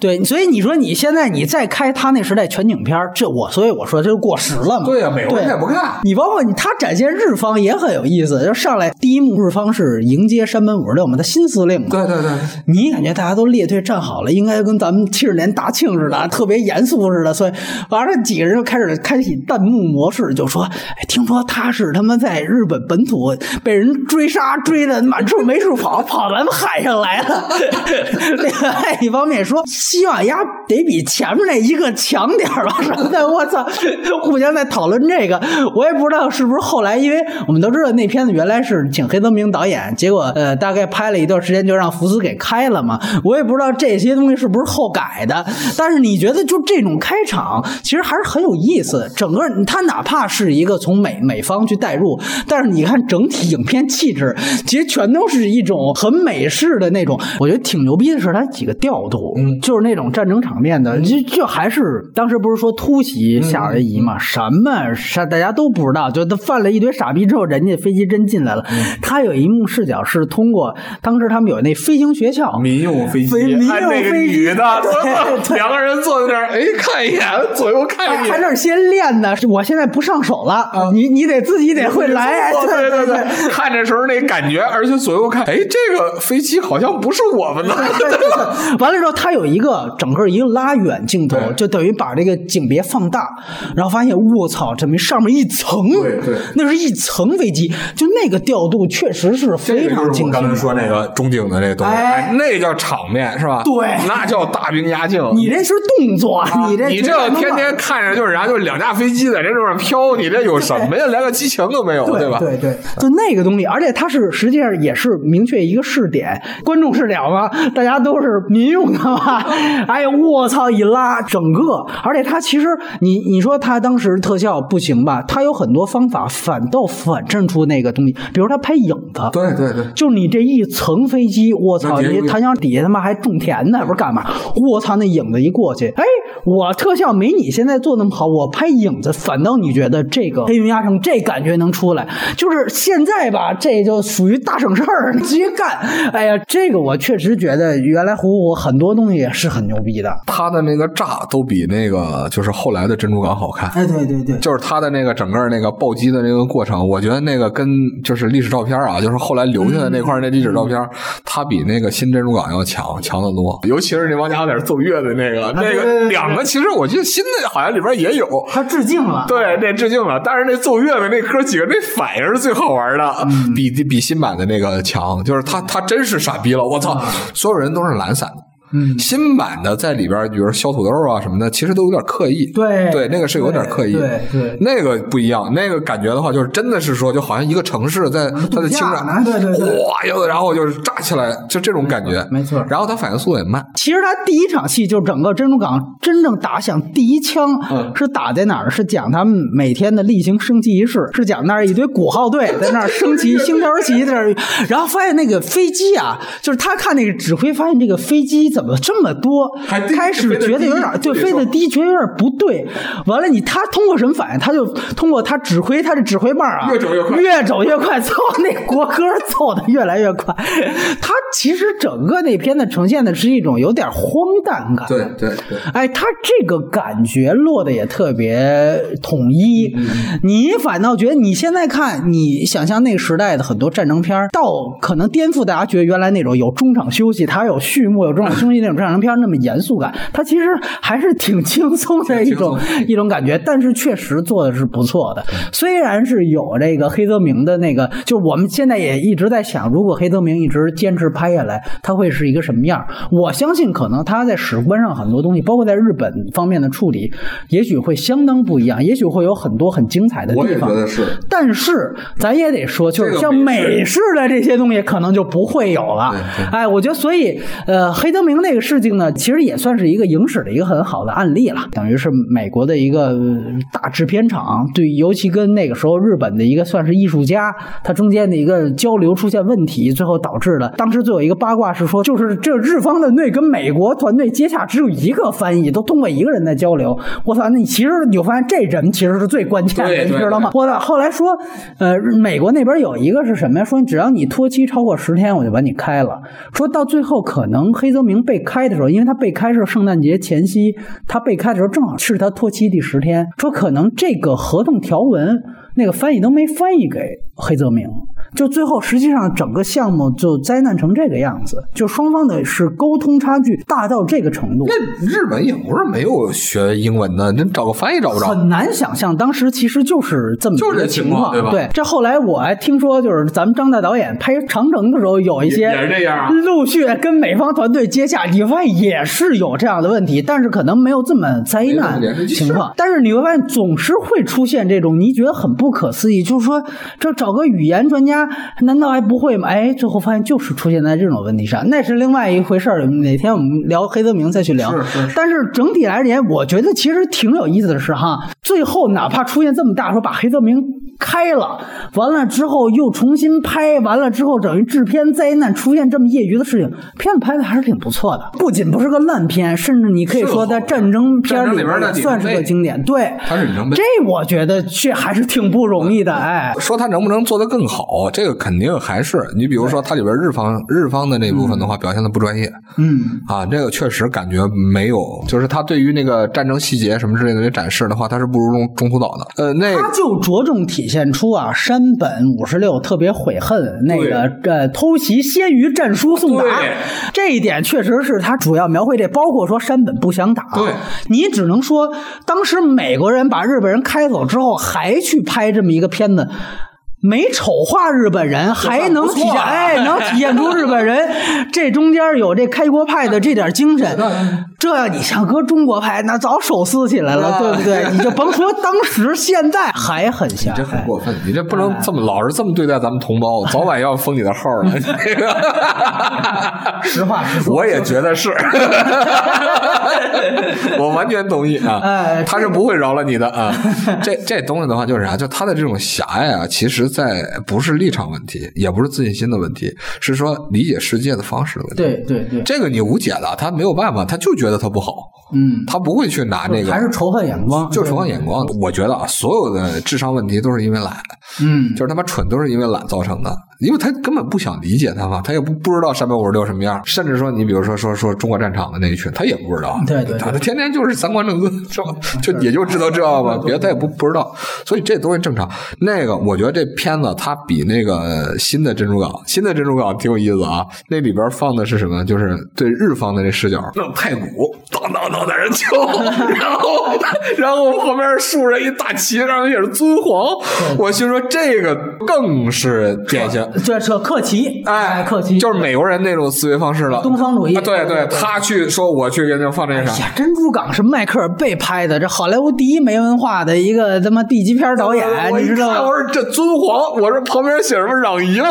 B: 对，所以你说你现在你再开他那时代全景片儿，这我所以我说这就过时了嘛。
A: 对呀美国人也不看
B: 你包括你他展现日方也很有意思，就上来第一幕日方是迎接山本五十六嘛，他新司令嘛。
A: 对对对，
B: 你感觉大家都列队站好了，应该跟咱们七十年大庆似的，特别严肃似的，所以完了几个人就开始开启弹幕模式，就说：“，听说他是他妈在日本本土被人追杀，追的满处没处跑，跑咱们海上来了。”另外一方面说，希望丫得比前面那一个强点儿吧什么的，我操，互相在讨论这个，我也不知道是不是后来，因为我们都知道那片子原来是请黑泽明导演，结果呃大概拍了一段时间就让福斯给开了嘛，我也不知道这些东西是不是后改的，但是你觉得就这种开场其实还是很有意思，整个他哪怕是一个从美美方去带入，但是你看整体影片气质，其实全都是一种很美式的那种，我觉得挺牛逼的是它几个调度，
A: 嗯。
B: 就是那种战争场面的，就就还是当时不是说突袭夏威夷嘛，什么啥大家都不知道，就他犯了一堆傻逼之后，人家飞机真进来了，他有一幕视角是通过当时他们有那飞行学校，
A: 民用飞机，
B: 飞 (laughs) 民用
A: 哎那个女的，(laughs) 两个人坐在那儿，哎，看一眼，左右看一眼。
B: 还那儿先练呢，是我现在不上手了，你你得自己得会来，
A: 对对
B: 对对。
A: 看的时候那感觉，而且左右看，哎，这个飞机好像不是我们的，(laughs)
B: 完了之后，他有一个整个一个拉远镜头，就等于把这个景别放大，然后发现我操，这么上面一层，
A: 对对
B: 那是一层飞机，就那个调度确实是非常精
A: 刚才
B: 心。
A: 说那个中景的那个东西，那叫场面是吧？
B: 对
A: 那叫大兵压境。
B: 你这是动作，你这
A: 你这天天看着就是，然后就是两架飞机在这路上飘，你这有什么呀？连个激情都没有，对吧？
B: 对对对，就那个东西，而且它是实际上也是明确一个试点，观众视角嘛，大家都是民用的嘛，(laughs) 哎呀，我操！一拉整个，而且它其实你你说它当时特效不行吧？它有很多方法反倒反衬出那个东西，比如它拍影子。
A: 对对对，
B: 就是你这一层飞机，我操！你弹箱底下他妈还种田呢，不是干嘛？我操！那影子一过去，哎，我特效没你现在做那么好，我拍影子反倒你觉得这个黑云压城这感觉能出来，就是现在吧，这就属于大省事儿，(laughs) 直接干。哎呀，这个我确实觉得原来虎虎很多东西也是很牛逼的。
A: 他的那个炸都比那个就是后来的珍珠港好看。
B: 哎，对对对，
A: 就是他的那个整个那个暴击的那个过程，我觉得那个跟就是历史照片啊，就是后来留下的那块那历史照片，它比那个新珍珠港要强强得多。尤其是那帮家在那奏乐的那个，那个两个其实我记得新的好像里边也有。
B: 他致敬了。
A: 对，那致敬了，但是那奏乐的那哥几个那反应是最好玩的，比比新版的那个强。就是他他真是傻逼了，我操！所有人都是懒散的。
B: 嗯，
A: 新版的在里边，比如削土豆啊什么的，其实都有点刻意。
B: 对
A: 对，那个是有点刻意。
B: 对对
A: 那个不一样，那个感觉的话，就是真的是说，就好像一个城市在它的清
B: 架
A: 展，
B: 呢对对对
A: 哗，又然后就是炸起来，就这种感觉。
B: 没错
A: 然后它反应速度也慢。
B: 其实他第一场戏就是整个珍珠港真正打响第一枪，
A: 嗯
B: 是打在哪儿？是讲他们每天的例行升旗仪式，是讲那儿一堆鼓号队在那儿升旗、星条旗在那儿，然后发现那个飞机啊，就是他看那个指挥，发现这个飞机怎么这么多开始觉得有点对飞得低，觉得有点不对。完了你他通过什么反应？他就通过他指挥他的指挥棒啊，
A: 越走越快
B: 越走越快，奏那国歌奏的越来越快。他其实整个那片子呈现的是一种有点荒诞感。
A: 对对对，
B: 哎，他这个感觉落的也特别统一。你反倒觉得你现在看，你想象那个时代的很多战争片儿，到可能颠覆大家觉得原来那种有中场休息，它有序幕、有中场休息那种战争片那么严肃感，它其实还是挺轻松的一种一种感觉。但是确实做的是不错的，虽然是有这个黑泽明的那个，就是我们现在也一直在想，如果黑泽明一直坚持拍下来，他会是一个什么样？我相信可能他在史观上很多东西，包括在日本方面的处理，也许会相当不一样，也许会有很多很精彩的地方。
A: 也觉得是。
B: 但是咱也得说，就是像
A: 美式
B: 的这些东西，可能就不会有了。哎，我觉得，所以呃，黑泽明那个事情呢，其实也算是一个影史的一个很好的案例了，等于是美国的一个呃大制片厂对，尤其跟那个时候日本的一个算是艺术家，他中间的一个交流出现问题，最后导致了当时最有一个八卦是说，就是这日方的队跟美国团队接洽只有一个翻译，都通过一个人在交流。我操，那你其实你就发现这人其实是最关键的，你知道吗？我操，后来说，呃，美国那边有一个是什么呀？说只要你脱期超过十天，我就把你开了。说到最后，可能黑泽明被开的时候，因为他被开是圣诞节前夕，他被开的时候正好是他脱期第十天。说可能这个合同条文那个翻译都没翻译给黑泽明。就最后，实际上整个项目就灾难成这个样子，就双方的是沟通差距大到这个程度。
A: 那日本也不是没有学英文的，那找个翻译找不着。
B: 很难想象，当时其实就是这么
A: 就是这
B: 情况，
A: 对吧
B: 对，这后来我还听说，就是咱们张大导演拍《长城》的时候，有一些
A: 也也是这样啊
B: 陆续跟美方团队接洽，你会发现也是有这样的问题，但是可能没有这么灾难情况。但是你会发现，总是会出现这种你觉得很不可思议，就是说这找个语言专家，难道还不会吗？哎，最后发现就是出现在这种问题上，那是另外一回事儿。哪天我们聊黑泽明再去聊。
A: 是是是
B: 但是整体来言，我觉得其实挺有意思的是哈，最后哪怕出现这么大，说把黑泽明开了，完了之后又重新拍，完了之后等于制片灾难出现这么业余的事情，片子拍的还是挺不错的，不仅不是个烂片，甚至你可以说在战争片里
A: 里边
B: 算是个经典。对，
A: 它是里程碑
B: 这我觉得这还是挺不容易的，哎。
A: 说他能不能做得更好，这个肯定还是你比如说它里边日方日方的那部分的话，表现的不专业
B: 嗯，
A: 啊，这个确实感觉没有，就是他对于那个战争细节什么之类的这展示的话，他是不如中中途岛的。呃，那
B: 他就着重体现出啊，山本五十六特别悔恨那个呃偷袭鲜鱼战书送达这一点，确实是他主要描绘这，包括说山本不想打，
A: 对
B: 你只能说当时美国人把日本人开走之后，还去拍这么一个片子。没丑化日本人，还能体现 (laughs) 哎，能体现出日本人这中间有这开国派的这点精神，(laughs) 这要你像搁中国拍，那早手撕起来了，
A: 啊
B: 对不对？(laughs) 你就甭说当时，现在还很像你。
A: 这很过分，你这不能这么老是这么对待咱们同胞，(laughs) 早晚要封你的号了。这 (laughs) 个
B: 实话实说，
A: 我也觉得是，我完全同意啊。
B: 哎
A: 他是不会饶了你的啊。这这东西的话就是啥？就他的这种狭隘啊，其实在不是立场问题，也不是自信心的问题，是说理解世界的方式的问题。
B: 对对对，
A: 这个你无解的，他没有办法，他就觉得他不好，
B: 嗯，
A: 他不会去拿那个，
B: 还是仇恨眼光，
A: 就仇恨眼光。我觉得啊，所有的智商问题都是因为懒，
B: 嗯，
A: 就是他妈蠢都是因为懒造成的，因为他根本不想理解他嘛，他也不不知道三百五十六什么样，甚至说你比如说说说中国战场的那一群，他也不知道，
B: 对对对。
A: 他他天天就是三观正自是吧？(laughs) 就也就知道这吧，(laughs) 别的他也不不知道，所以这东西正常。那个我觉得这片子它比那个新的珍珠港，新的珍珠港挺有意思啊，那里边放的是什么？就是对日方的这视角，那太鼓，当当当在那敲，然后然后旁边竖着一大旗，上面写着尊皇，我心说这个更是典型。
B: 这是克旗，
A: 哎，
B: 克旗
A: 就是美国人那种思维方式了，
B: 东方主义。
A: 啊对对，他去说我去给你们放这个啥，
B: 珍珠港是迈克尔贝拍的，这好莱坞第一没文化的一个他妈 B 级片导演，你知道吗？
A: 我说这尊皇，我说旁边写什么攘夷吗？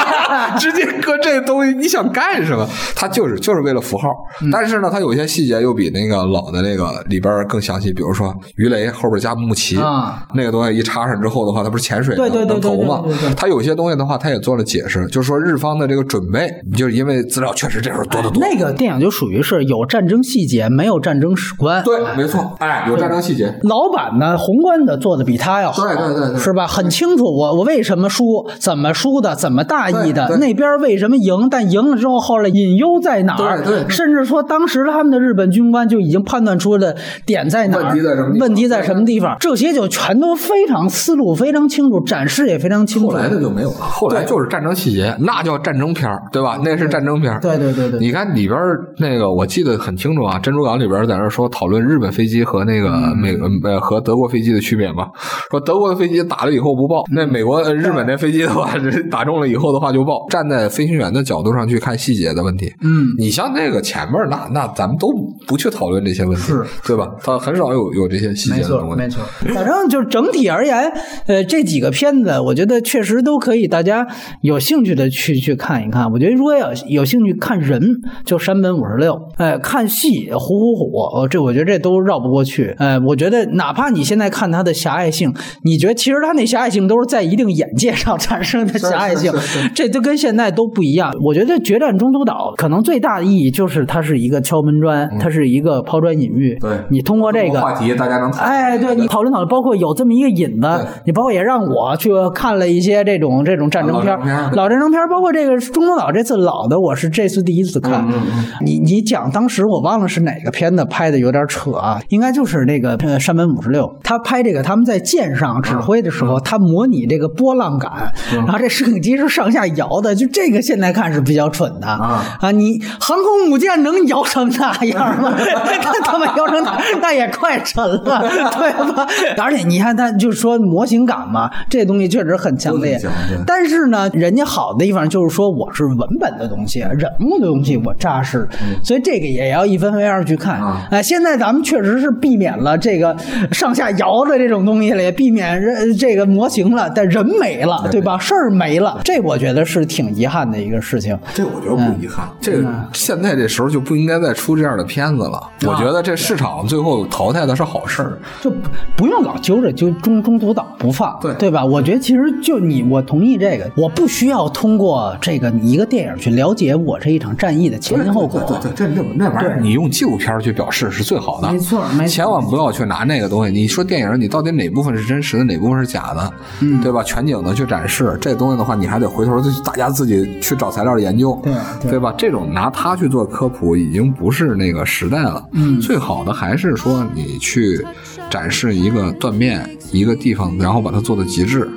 A: (laughs) 直接搁这东西，你想干什么？他就是就是为了符号，
B: 嗯。
A: 但是呢，他有些细节又比那个老的那个里边更详细，比如说鱼雷后边加木旗
B: 啊，
A: 那个东西一插上之后的话，它不是潜水
B: 对对对对
A: 能投吗
B: 对对对？
A: 他有些东西的话，他也做了解释，就是说日方的这个准备，就是因为资料确实这时候多得多。
B: 那个电影就属于是有战争细节，没有战争史观。
A: 对，没错，哎，有战争细节。
B: 老板呢，宏观的做的比他要好，
A: 对对对对
B: 是吧？很清楚我我为什么输，怎么输的，怎么大意的，那边为什么赢，但赢了之后后来隐忧在哪儿？
A: 对对对
B: 甚至说当时他们的日本军官就已经判断出了点在哪儿，
A: 问题在什么地方？
B: 问题在什么地方？这些就全都非常思路非常清楚，展示也非常清楚。
A: 后来的就没有了，后来就是战争细节，那叫战争片儿，对吧？那是战争片儿。
B: 对对对对。
A: 你看里边那个，我记得很清楚啊，珍珠港里边在那说讨论日本飞机和那个
B: 嗯。
A: 美呃和德国飞机的区别嘛，说德国的飞机打了以后不爆，那美国呃日本那飞机的话，(laughs) 打中了以后的话就爆。站在飞行员的角度上去看细节的问题，
B: 嗯，
A: 你像那个前面那那咱们都不去讨论这些问题，
B: 是
A: 对吧？他很少有有这些细节，的东西。
B: 没错。反正就是整体而言，呃，这几个片子，我觉得确实都可以，大家有兴趣的去去看一看。我觉得如果要有兴趣看人，就山本五十六；哎，看戏虎虎虎，呃这我觉得这都绕不过去。呃，我觉得哪怕你现在看他的狭隘性，你觉得其实他那狭隘性都是在一定眼界上 (laughs) 产生的狭隘性这都跟现在都不一样。我觉得《决战中途岛》可能最大的意义就是它是一个敲门砖，它是一个抛砖引玉。
A: 对。
B: 你通过这个
A: 话题大家能谈
B: 哎，对你讨论讨论，包括有这么一个引子，你包括也让我去看了一些这种这种战争片
A: 老战争片
B: 包括这个中途岛这次老的，我是这次第一次看。
A: 嗯
B: 你你讲当时我忘了是哪个片子拍的有点扯啊，应该就是那个呃山本五十六，他拍这个他们在舰上指挥的时候，他模拟这个波浪感，然后这摄影机是上下摇的，就这个现在看是比较蠢的。
A: 啊。
B: 啊！你航空母舰能摇成那样吗？(laughs) 他他妈摇成那，那也快沉了，(laughs) 对吧？而且你看，他就说模型感嘛，这东西确实很强烈。但是呢，人家好的地方就是说，我是文本的东西，人物的东西我扎实，所以这个也要一分为二去看。
A: 啊
B: 哎，现在咱们确实是避免了这个上下摇的这种东西了，也避免人这个模型了，但人没了，对吧？事儿没了，这我觉得是挺遗憾的一个事情。
A: 这我觉得不遗憾，这个现在这时候就不应该再出这样的片子了。我觉得这市场最后淘汰的是好事儿。
B: 就不不用老揪着就中中途岛不放，
A: 对
B: 对吧？我觉得其实就你，我同意这个，我不需要通过这个一个电影去了解我这一场战役的前因后果。
A: 对对对，这那那玩意儿，你用纪录片去表示是最好的。
B: 没错没错
A: 千万不要去拿那个东西。你说电影，你到底哪部分是真实的，哪部分是假的，
B: 嗯
A: 对吧？全景的去展示这东西的话，你还得回头大家自己去找材料研究，
B: 对对
A: 对吧？这种拿它去做科普，已经不是那个时代了。
B: 嗯
A: 最好的还是说你去展示一个断面一个地方，然后把它做到极致。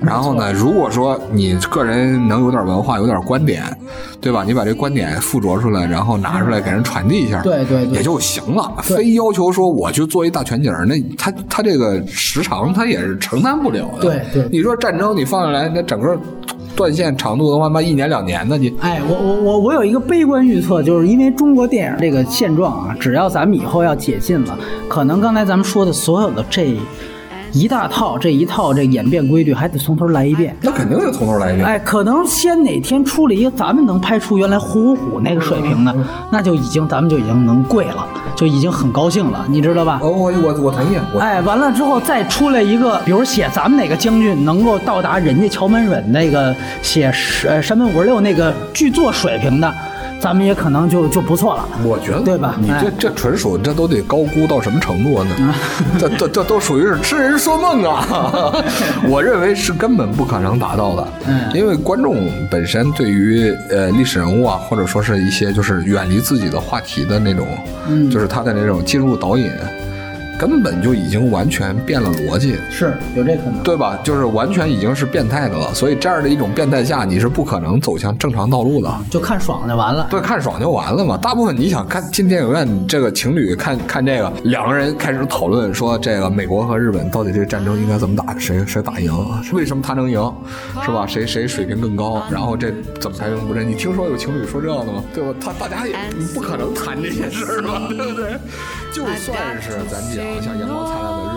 A: 然后呢，如果说你个人能有点文化、有点观点，对吧？你把这观点附着出来，然后拿出来给人传递一下，
B: 对对对
A: 也就行了。非要求说我去做一大全景儿，那他他这个时长他也是承担不了的。
B: 对对
A: 你说战争你放下来，那整个断线长度的话，那一年两年的你。
B: 哎，我我我我有一个悲观预测，就是因为中国电影这个现状啊，只要咱们以后要解禁了，可能刚才咱们说的所有的这一大套这一套这演变规律，还得从头来一遍。
A: 那肯定得从头来一遍。
B: 哎，可能先哪天出了一个咱们能拍出原来虎虎虎那个水平的，那就已经咱们就已经能跪了，就已经很高兴了，你知道吧？
A: 哦，我我我同意。我
B: 哎，完了之后再出来一个，比如写咱们哪个将军能够到达人家乔门忍那个写呃山本五十六那个剧作水平的，咱们也可能就就不错了。
A: 我觉得
B: 对吧
A: 你
B: 哎
A: 这这纯属这都得高估到什么程度呢？这这这都属于是痴人说梦啊！(laughs) 我认为是根本不可能达到的，
B: 嗯
A: 因为观众本身对于呃历史人物啊，或者说是一些就是远离自己的话题的那种，
B: 嗯
A: 就是他的那种进入导引，根本就已经完全变了逻辑。
B: 是有这可能。
A: 对吧？就是完全已经是变态的了，所以这样的一种变态下，你是不可能走向正常道路的。
B: 就看爽就完了。
A: 对，看爽就完了嘛。大部分你想看进电影院，这个情侣看看这个，两个人开始讨论说，这个美国和日本到底这个战争应该怎么打，谁谁打赢，为什么他能赢，是吧？谁谁水平更高，然后这怎么才能不认？你听说有情侣说这个的吗？对吧？他大家也不可能谈这些事儿吧，对不对？就算是咱讲好像阳光灿烂的